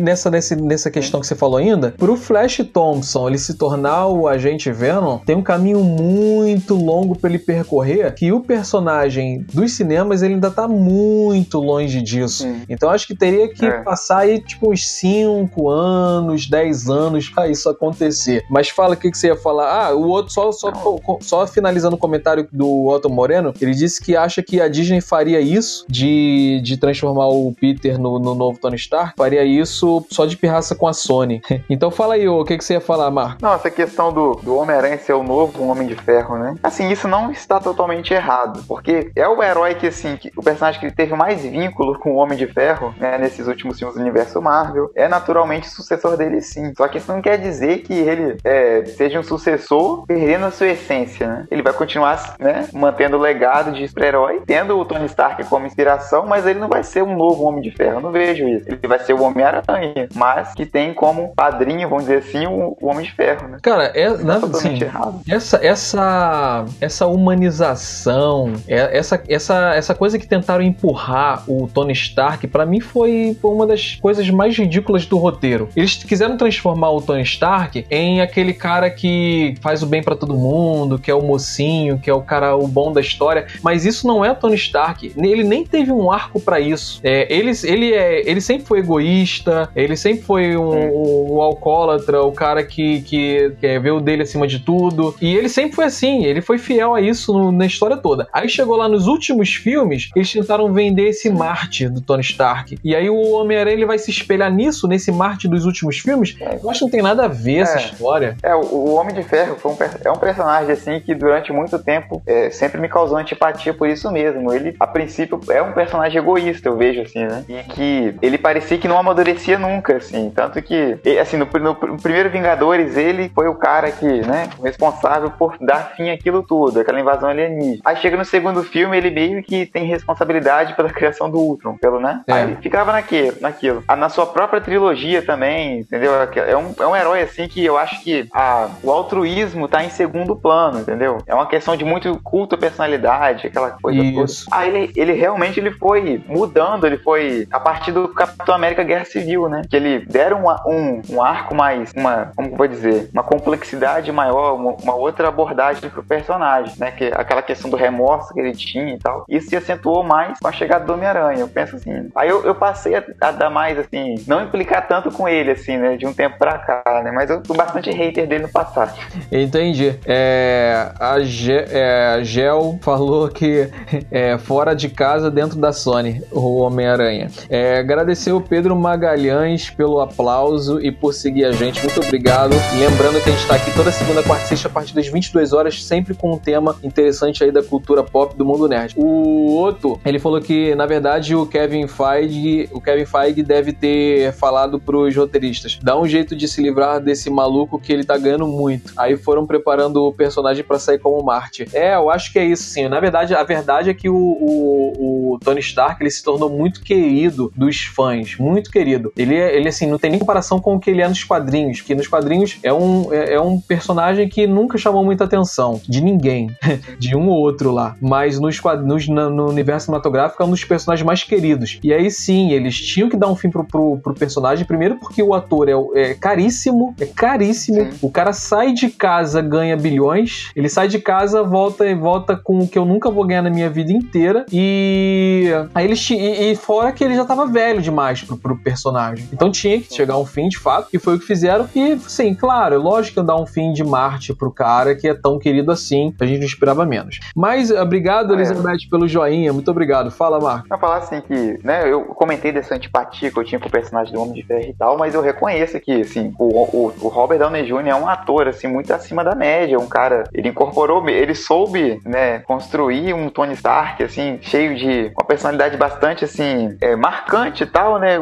nessa, nessa, nessa questão que você falou ainda, pro Flash Thompson ele se tornar o Agente Venom, tem um caminho muito longo para ele percorrer, que o personagem dos cinemas ele ainda tá muito longe disso. Sim. Então acho que teria que é. passar aí tipo uns 5 anos, 10 anos para isso acontecer. Mas fala o que, que você ia falar. Ah, o outro, só, só, só finalizando o comentário do Otto Moreno, ele disse que acha que a Disney faria isso de, de transformar o Peter no, no novo Tony Stark, faria isso só de pirraça com a Sony. [LAUGHS] então fala aí, o que, que você ia falar, Marco? Não, essa questão do, do Homem-Aranha ser o novo Homem de Ferro, né? Assim, isso não está totalmente errado, porque é o herói que, assim, que, o personagem que teve mais vínculo com o Homem de Ferro, né, nesses últimos filmes do universo Marvel, é naturalmente sucessor dele sim. Só que isso não quer dizer que ele é, seja um sucessor perdendo a sua essência, né? Ele vai continuar, né, mantendo o legado de super-herói, tendo o Tony Stark como inspiração, mas ele não vai ser um novo Homem de Ferro, eu não vejo isso. Ele vai ser o Homem-Aranha, mas que tem como padrinho, vamos dizer assim, o, o Homem de Ferro, né? Cara, é, é na, totalmente errado. Essa, essa, essa humanização, é, essa, essa, essa coisa que tentaram empurrar o Tony Stark, para mim foi uma das coisas mais ridículas do roteiro. Eles quiseram transformar o Tony Stark em aquele cara que faz o bem para todo mundo, que é o mocinho, que é o cara o bom da história, mas isso não é o Tony Stark. Ele nem teve um arco para isso. É, ele, ele, é, ele sempre foi egoísta, ele sempre foi um, um, um alcoólatra, o cara que, que, que é, vê o dele acima de tudo. E ele sempre foi assim, ele foi fiel a isso no, na história toda. Aí chegou lá nos últimos filmes, eles tentaram vender esse Marte do Tony Stark. E aí o Homem-Aranha vai se espelhar nisso, nesse Marte dos últimos filmes. Eu acho que não tem nada a ver é, essa história. É, o, Homem de Ferro um, é um personagem assim que durante muito tempo é, sempre me causou antipatia por isso mesmo. Ele, a princípio, é um personagem egoísta, eu vejo assim, né? E que ele parecia que não amadurecia nunca, assim. Tanto que, assim, no, no, no primeiro Vingadores, ele foi o cara que, né, responsável por dar fim àquilo tudo, aquela invasão alienígena. Aí chega no segundo filme, ele meio que tem responsabilidade pela criação do Ultron, pelo, né? É. Aí ficava naquilo, naquilo. Ah, na sua própria trilogia também, entendeu? É um, é um herói, assim, que eu acho que a, o altruísmo tá em segundo plano, entendeu? É uma questão de muito culto à personalidade, aquela coisa Isso. toda. Aí ele, ele realmente ele foi mudando, ele foi a partir do Capitão América Guerra Civil, né? Que ele deram um, um, um arco mais, uma, como vou dizer, uma complexidade maior, uma, uma, outra abordagem pro personagem, né? Que aquela questão do remorso que ele tinha e tal. Isso se acentuou mais com a chegada do Homem-Aranha. Eu penso assim. Aí eu, eu passei a, a, dar mais, assim, não implicar tanto com ele, assim, né? De um tempo pra cá, né? Mas eu fui bastante hater dele no passado. Entendi. É, a, Ge, é, a Gel falou que é, fora de casa, dentro da Sony, o Homem-Aranha. É, agradecer o Pedro Magalhães pelo aplauso e por seguir a gente. Muito obrigado. Lembrando que a gente está aqui toda segunda, quarta e sexta, a partir das 22 horas, sempre com um tema interessante aí da cultura pop do mundo nerd. O outro, ele falou que, na verdade, o Kevin Feige, o Kevin Feige deve ter falado pros roteiristas, dá um jeito de se livrar desse maluco que ele tá ganhando muito. Aí foram preparando o personagem para sair como Marte. É, eu acho que é isso sim. Na verdade, a verdade é que o, o, o Tony Stark ele se tornou muito querido dos fãs, muito querido. Ele, é, ele assim, não tem nem comparação com o que ele é nos quadrinhos, que nos quadrinhos é um, é, é um personagem que nunca chamou muita atenção de ninguém, [LAUGHS] de um ou outro lá. Mas nos, nos, no universo cinematográfico é um dos personagens mais queridos. E aí sim, eles tinham que dar um fim pro, pro, pro personagem, primeiro porque o ator é, é caríssimo, é caríssimo. Sim. O cara sai de casa, ganha bilhões, ele sai de casa, volta e volta com que eu nunca vou ganhar na minha vida inteira. E aí eles e, e fora que ele já tava velho demais pro, pro personagem. Então tinha que chegar um fim de fato, que foi o que fizeram. E sim, claro, é lógico que dar um fim de Marte pro cara que é tão querido assim, a gente não esperava menos. Mas obrigado, é. Elizabeth, pelo joinha. Muito obrigado. Fala, Marco. Eu falar assim que, né, eu comentei dessa antipatia que eu tinha pro personagem do Homem de Ferro e tal, mas eu reconheço que, assim, o, o, o Robert Downey Jr. é um ator, assim, muito acima da média. Um cara, ele incorporou, ele soube, né, construir um Tony Stark, assim, cheio de uma personalidade bastante, assim, é, marcante e tal, né?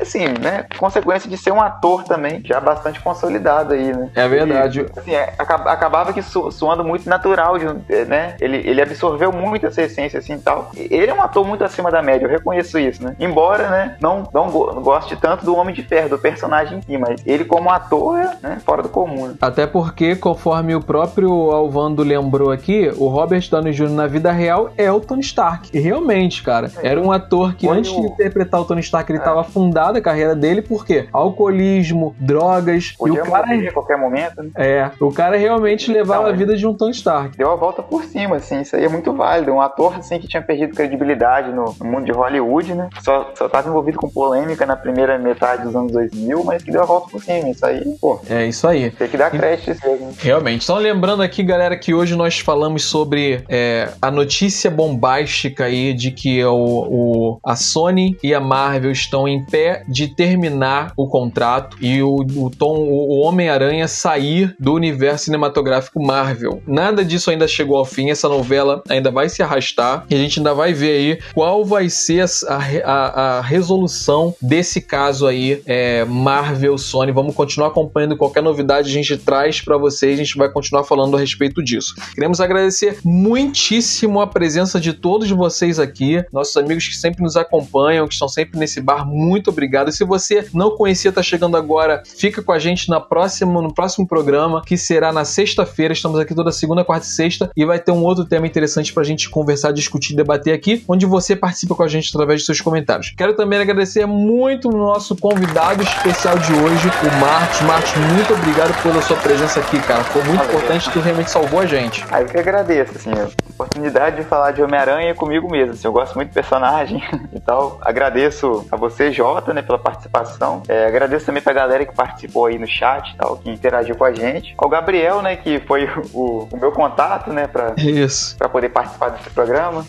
Assim, né, consequência de ser um ator também, já bastante consolidado aí, né? É verdade. E, assim, é, acabava que su, suando muito natural, de, né? Ele, ele absorveu muito essa essência, assim, e tal. Ele é um ator muito acima da média, eu reconheço isso, né? Embora, né, não, não goste tanto do Homem de Ferro, do personagem em si, mas ele como ator é né, fora do comum. Né? Até porque, conforme o próprio Alvando lembrou aqui, o Robert Downey Jr. na vida real é o Tony Stark. E realmente, cara, é. era um ator que Foi antes o... de interpretar o Tony Stark, ele estava é. fundado a carreira dele, porque alcoolismo, drogas, Podia e o cara a qualquer momento, né? É, o cara realmente levava a vida de um Tony Stark. Deu a volta por cima, assim, isso aí é muito válido. Um ator, assim, que tinha perdido credibilidade no, no mundo de Hollywood, né? Só, só tava envolvido com polêmica na primeira metade dos anos 2000, mas que deu a volta por cima. Isso aí, pô. É isso aí. Tem que dar crédito mesmo. Realmente. Só lembrando aqui, galera, que hoje nós falamos sobre é, a notícia bombástica aí de que o, o, a Sony e a Marvel estão em pé de terminar o contrato e o, o Tom, o Homem-Aranha sair do universo cinematográfico Marvel. Nada disso ainda chegou ao fim, essa novela ainda vai se arrastar e a gente ainda vai ver aí qual vai ser a, a, a resolução desse caso aí, é, Marvel, Sony. Vamos continuar acompanhando qualquer novidade, a gente traz para vocês, a gente vai continuar falando a respeito disso. Queremos agradecer muitíssimo a presença de todos vocês aqui, nossos amigos que sempre nos acompanham, que estão sempre nesse bar, muito obrigado. E se você não conhecia, está chegando agora, fica com a gente na próxima, no próximo programa, que será na sexta-feira. Estamos aqui toda segunda, quarta e sexta, e vai ter um outro tema interessante para a gente conversar, discutir, debater aqui, onde você participa com a gente através de seus comentários. Quero também agradecer muito o nosso convidado especial de hoje, o Marcos. Marcos, muito obrigado pela sua presença aqui, cara. Foi muito Valeu. importante, tu realmente salvou a gente. Aí eu que agradeço, assim, a oportunidade de falar de Homem-Aranha comigo mesmo. Assim, eu gosto muito do personagem [LAUGHS] e tal. Agradeço a você, Jota, né, pela participação. É, agradeço também pra galera que participou aí no chat e tal, que interagiu com a gente. Ao Gabriel, né, que foi [LAUGHS] o, o meu contato, né, pra, isso. pra poder participar desse programa.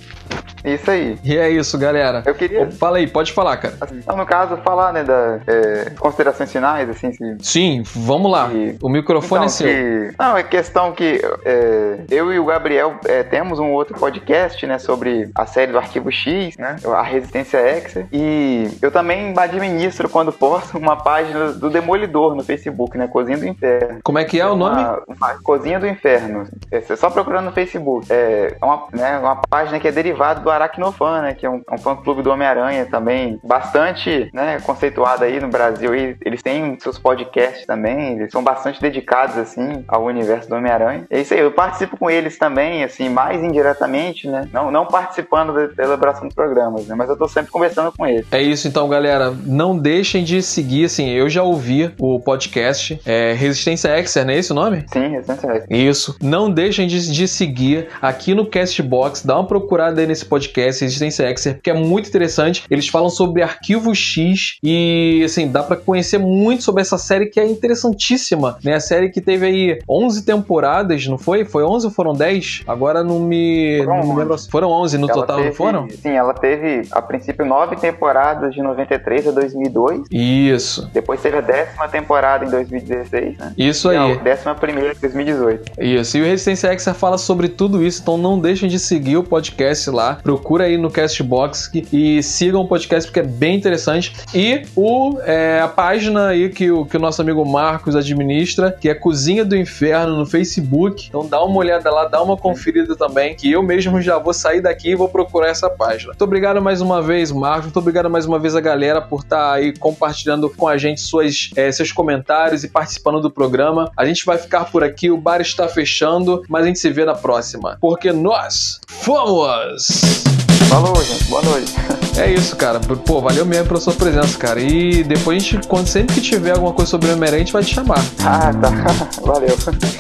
Isso aí. E é isso, galera. Eu queria. Fala aí, pode falar, cara. Assim, então, no caso, falar, né, das é, considerações finais, assim. Se... Sim, vamos lá. E... O microfone então, é seu. Que... Não, é questão que é, eu e o Gabriel é, temos um outro podcast, né, sobre a série do Arquivo X, né, a Resistência X. E eu também administro, quando [LAUGHS] posso, uma página do Demolidor no Facebook, né, Cozinha do Inferno. Como é que é o nome? Uma, uma Cozinha do Inferno. É só procurando no Facebook. É uma, né, uma página que é derivada do Aracnofan, né? Que é um, é um fã-clube do Homem-Aranha também, bastante né, conceituado aí no Brasil. E eles têm seus podcasts também, eles são bastante dedicados, assim, ao universo do Homem-Aranha. É isso aí, eu participo com eles também, assim, mais indiretamente, né? Não, não participando da elaboração dos programas, né? Mas eu tô sempre conversando com eles. É isso, então, galera. Não deixem de seguir, assim, eu já ouvi o podcast é, Resistência Exer, não é esse o nome? Sim, Resistência Exer. Isso. Não deixem de, de seguir aqui no Castbox, dá uma procurada aí nesse podcast Resistência Exer, porque é muito interessante. Eles falam sobre Arquivo X e, assim, dá para conhecer muito sobre essa série que é interessantíssima, né? A série que teve aí 11 temporadas, não foi? Foi 11 ou foram 10? Agora não me, foram não me lembro. Foram 11 no ela total, teve, não foram? Sim, ela teve, a princípio, 9 temporadas de 93 a 2002. Isso. Depois teve a décima temporada em 2016, né? Isso aí. a décima primeira em 2018. Isso. E o Resistência Exer fala sobre tudo isso, então não deixem de seguir o podcast lá. Procura aí no Castbox e sigam o podcast porque é bem interessante. E o, é, a página aí que o, que o nosso amigo Marcos administra, que é Cozinha do Inferno no Facebook. Então dá uma olhada lá, dá uma conferida também, que eu mesmo já vou sair daqui e vou procurar essa página. Muito obrigado mais uma vez, Marcos. Muito obrigado mais uma vez a galera por estar tá aí compartilhando com a gente suas, é, seus comentários e participando do programa. A gente vai ficar por aqui, o bar está fechando, mas a gente se vê na próxima. Porque nós fomos! Falou, gente. Boa noite. É isso, cara. Pô, valeu mesmo pela sua presença, cara. E depois a gente, quando sempre que tiver alguma coisa sobre o Homem-Aranha, a gente vai te chamar. Ah, tá. [LAUGHS] Valeu.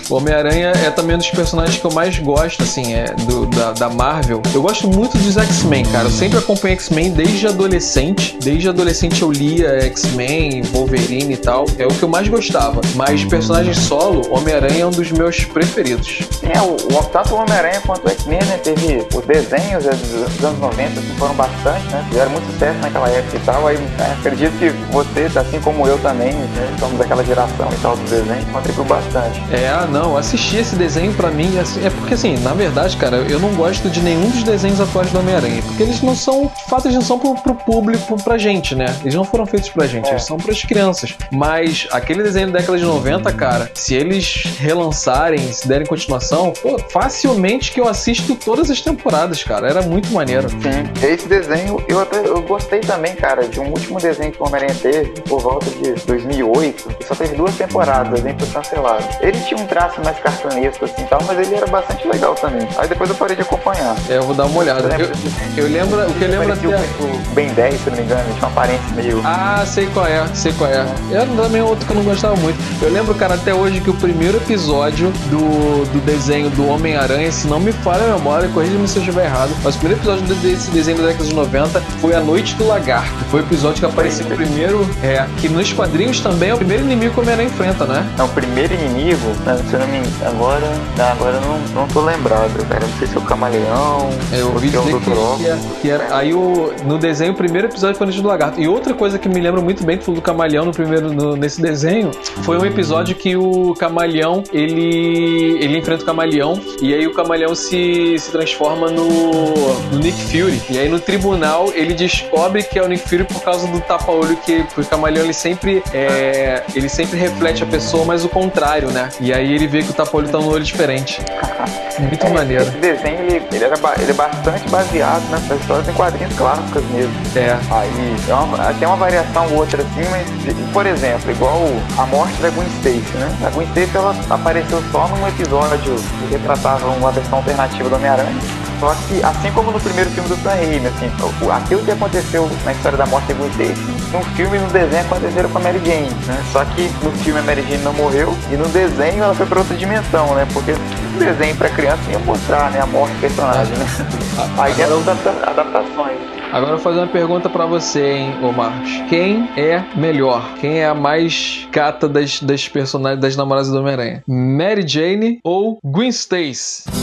Homem-Aranha é também um dos personagens que eu mais gosto, assim, é do, da, da Marvel. Eu gosto muito dos X-Men, cara. Eu sempre acompanhei X-Men desde adolescente. Desde adolescente eu lia X-Men, Wolverine e tal. É o que eu mais gostava. Mas personagem solo, Homem-Aranha é um dos meus preferidos. É, o, o, tanto o Homem-Aranha quanto o X-Men, né? Teve os desenhos dos anos 90 que foram bastante, né? Fizeram muito sucesso naquela época e tal. Aí né, acredito que você, assim como eu também, né, somos daquela geração e tal do desenho, contribuiu bastante. É, não, assistir esse desenho pra mim assim, é porque assim, na verdade, cara, eu não gosto de nenhum dos desenhos atuais do Homem-Aranha, porque eles não são, de fato, eles não são pro, pro público, pra gente, né? Eles não foram feitos pra gente, é. eles são pras crianças. Mas aquele desenho da década de 90, cara, se eles relançarem, se derem continuação, pô, facilmente que eu assisto todas as temporadas, cara. Era muito maneiro. Sim, esse desenho Eu, até, eu gostei também, cara, de um último desenho que o Homem-Aranha teve, por volta de 2008, que só teve duas temporadas, desenho foi cancelado. Ele tinha um traço mais cartunesco assim tal, mas ele era bastante legal também. Aí depois eu parei de acompanhar. É, eu vou dar uma olhada. Eu, eu lembro, o que eu lembro até... O Ben 10, se não me engano, tinha uma aparência meio... Ah, sei qual é, sei qual é. Era também outro que eu não gostava muito. Eu lembro, cara, até hoje que o primeiro episódio do, do desenho do Homem-Aranha, se não me falha a memória, corrija-me se eu estiver errado, mas o primeiro episódio desse desenho da década de 90 foi A Noite do Lagarto. Foi o episódio que apareceu primeiro, é, que nos quadrinhos também é o primeiro inimigo que o Homem-Aranha enfrenta, né? Não, o primeiro inimigo, né, se eu não me agora, agora eu não, não tô lembrado, cara. Não sei se é o Camaleão, é, eu ouvi dizer que, que, que, era, aí o, no desenho o primeiro episódio foi A Noite do Lagarto. E outra coisa que me lembra muito bem, que foi do Camaleão no primeiro, no, nesse desenho, foi um episódio que o Camaleão, ele, ele enfrenta o Camaleão, e aí o Camaleão se, se transforma no, no Nick Fury. E aí no tribunal ele descobre que é o Nick Fury por causa do tapa-olho que o Camaleão ele sempre, é, ele sempre reflete a pessoa, mas o contrário, né? E aí ele vê que o tapa-olho tá no olho diferente. [LAUGHS] Muito é, maneiro. Esse desenho ele, ele, era, ele é bastante baseado nessas histórias em quadrinhos clássicas mesmo. É. Aí é uma, tem uma variação ou outra assim, mas, por exemplo, igual a morte da Gwen Stacy, né? A Gwen Stacy ela apareceu só num episódio que retratava uma versão alternativa do Homem-Aranha. Só que, assim como no primeiro filme do Sam Raimi, assim, aquilo que aconteceu na história da morte da Gwen Stacy, no filme e no desenho aconteceram com a Mary Jane, né? Só que no filme a Mary Jane não morreu e no desenho ela foi para outra dimensão, né? Porque no desenho para criança ia mostrar né, a morte do personagem, né? Aí tem as adaptações. Agora eu vou fazer uma pergunta para você, hein, Omar. Quem é melhor? Quem é a mais cata das, das personagens das namoradas do Homem-Aranha? Mary Jane ou Gwen Stacy?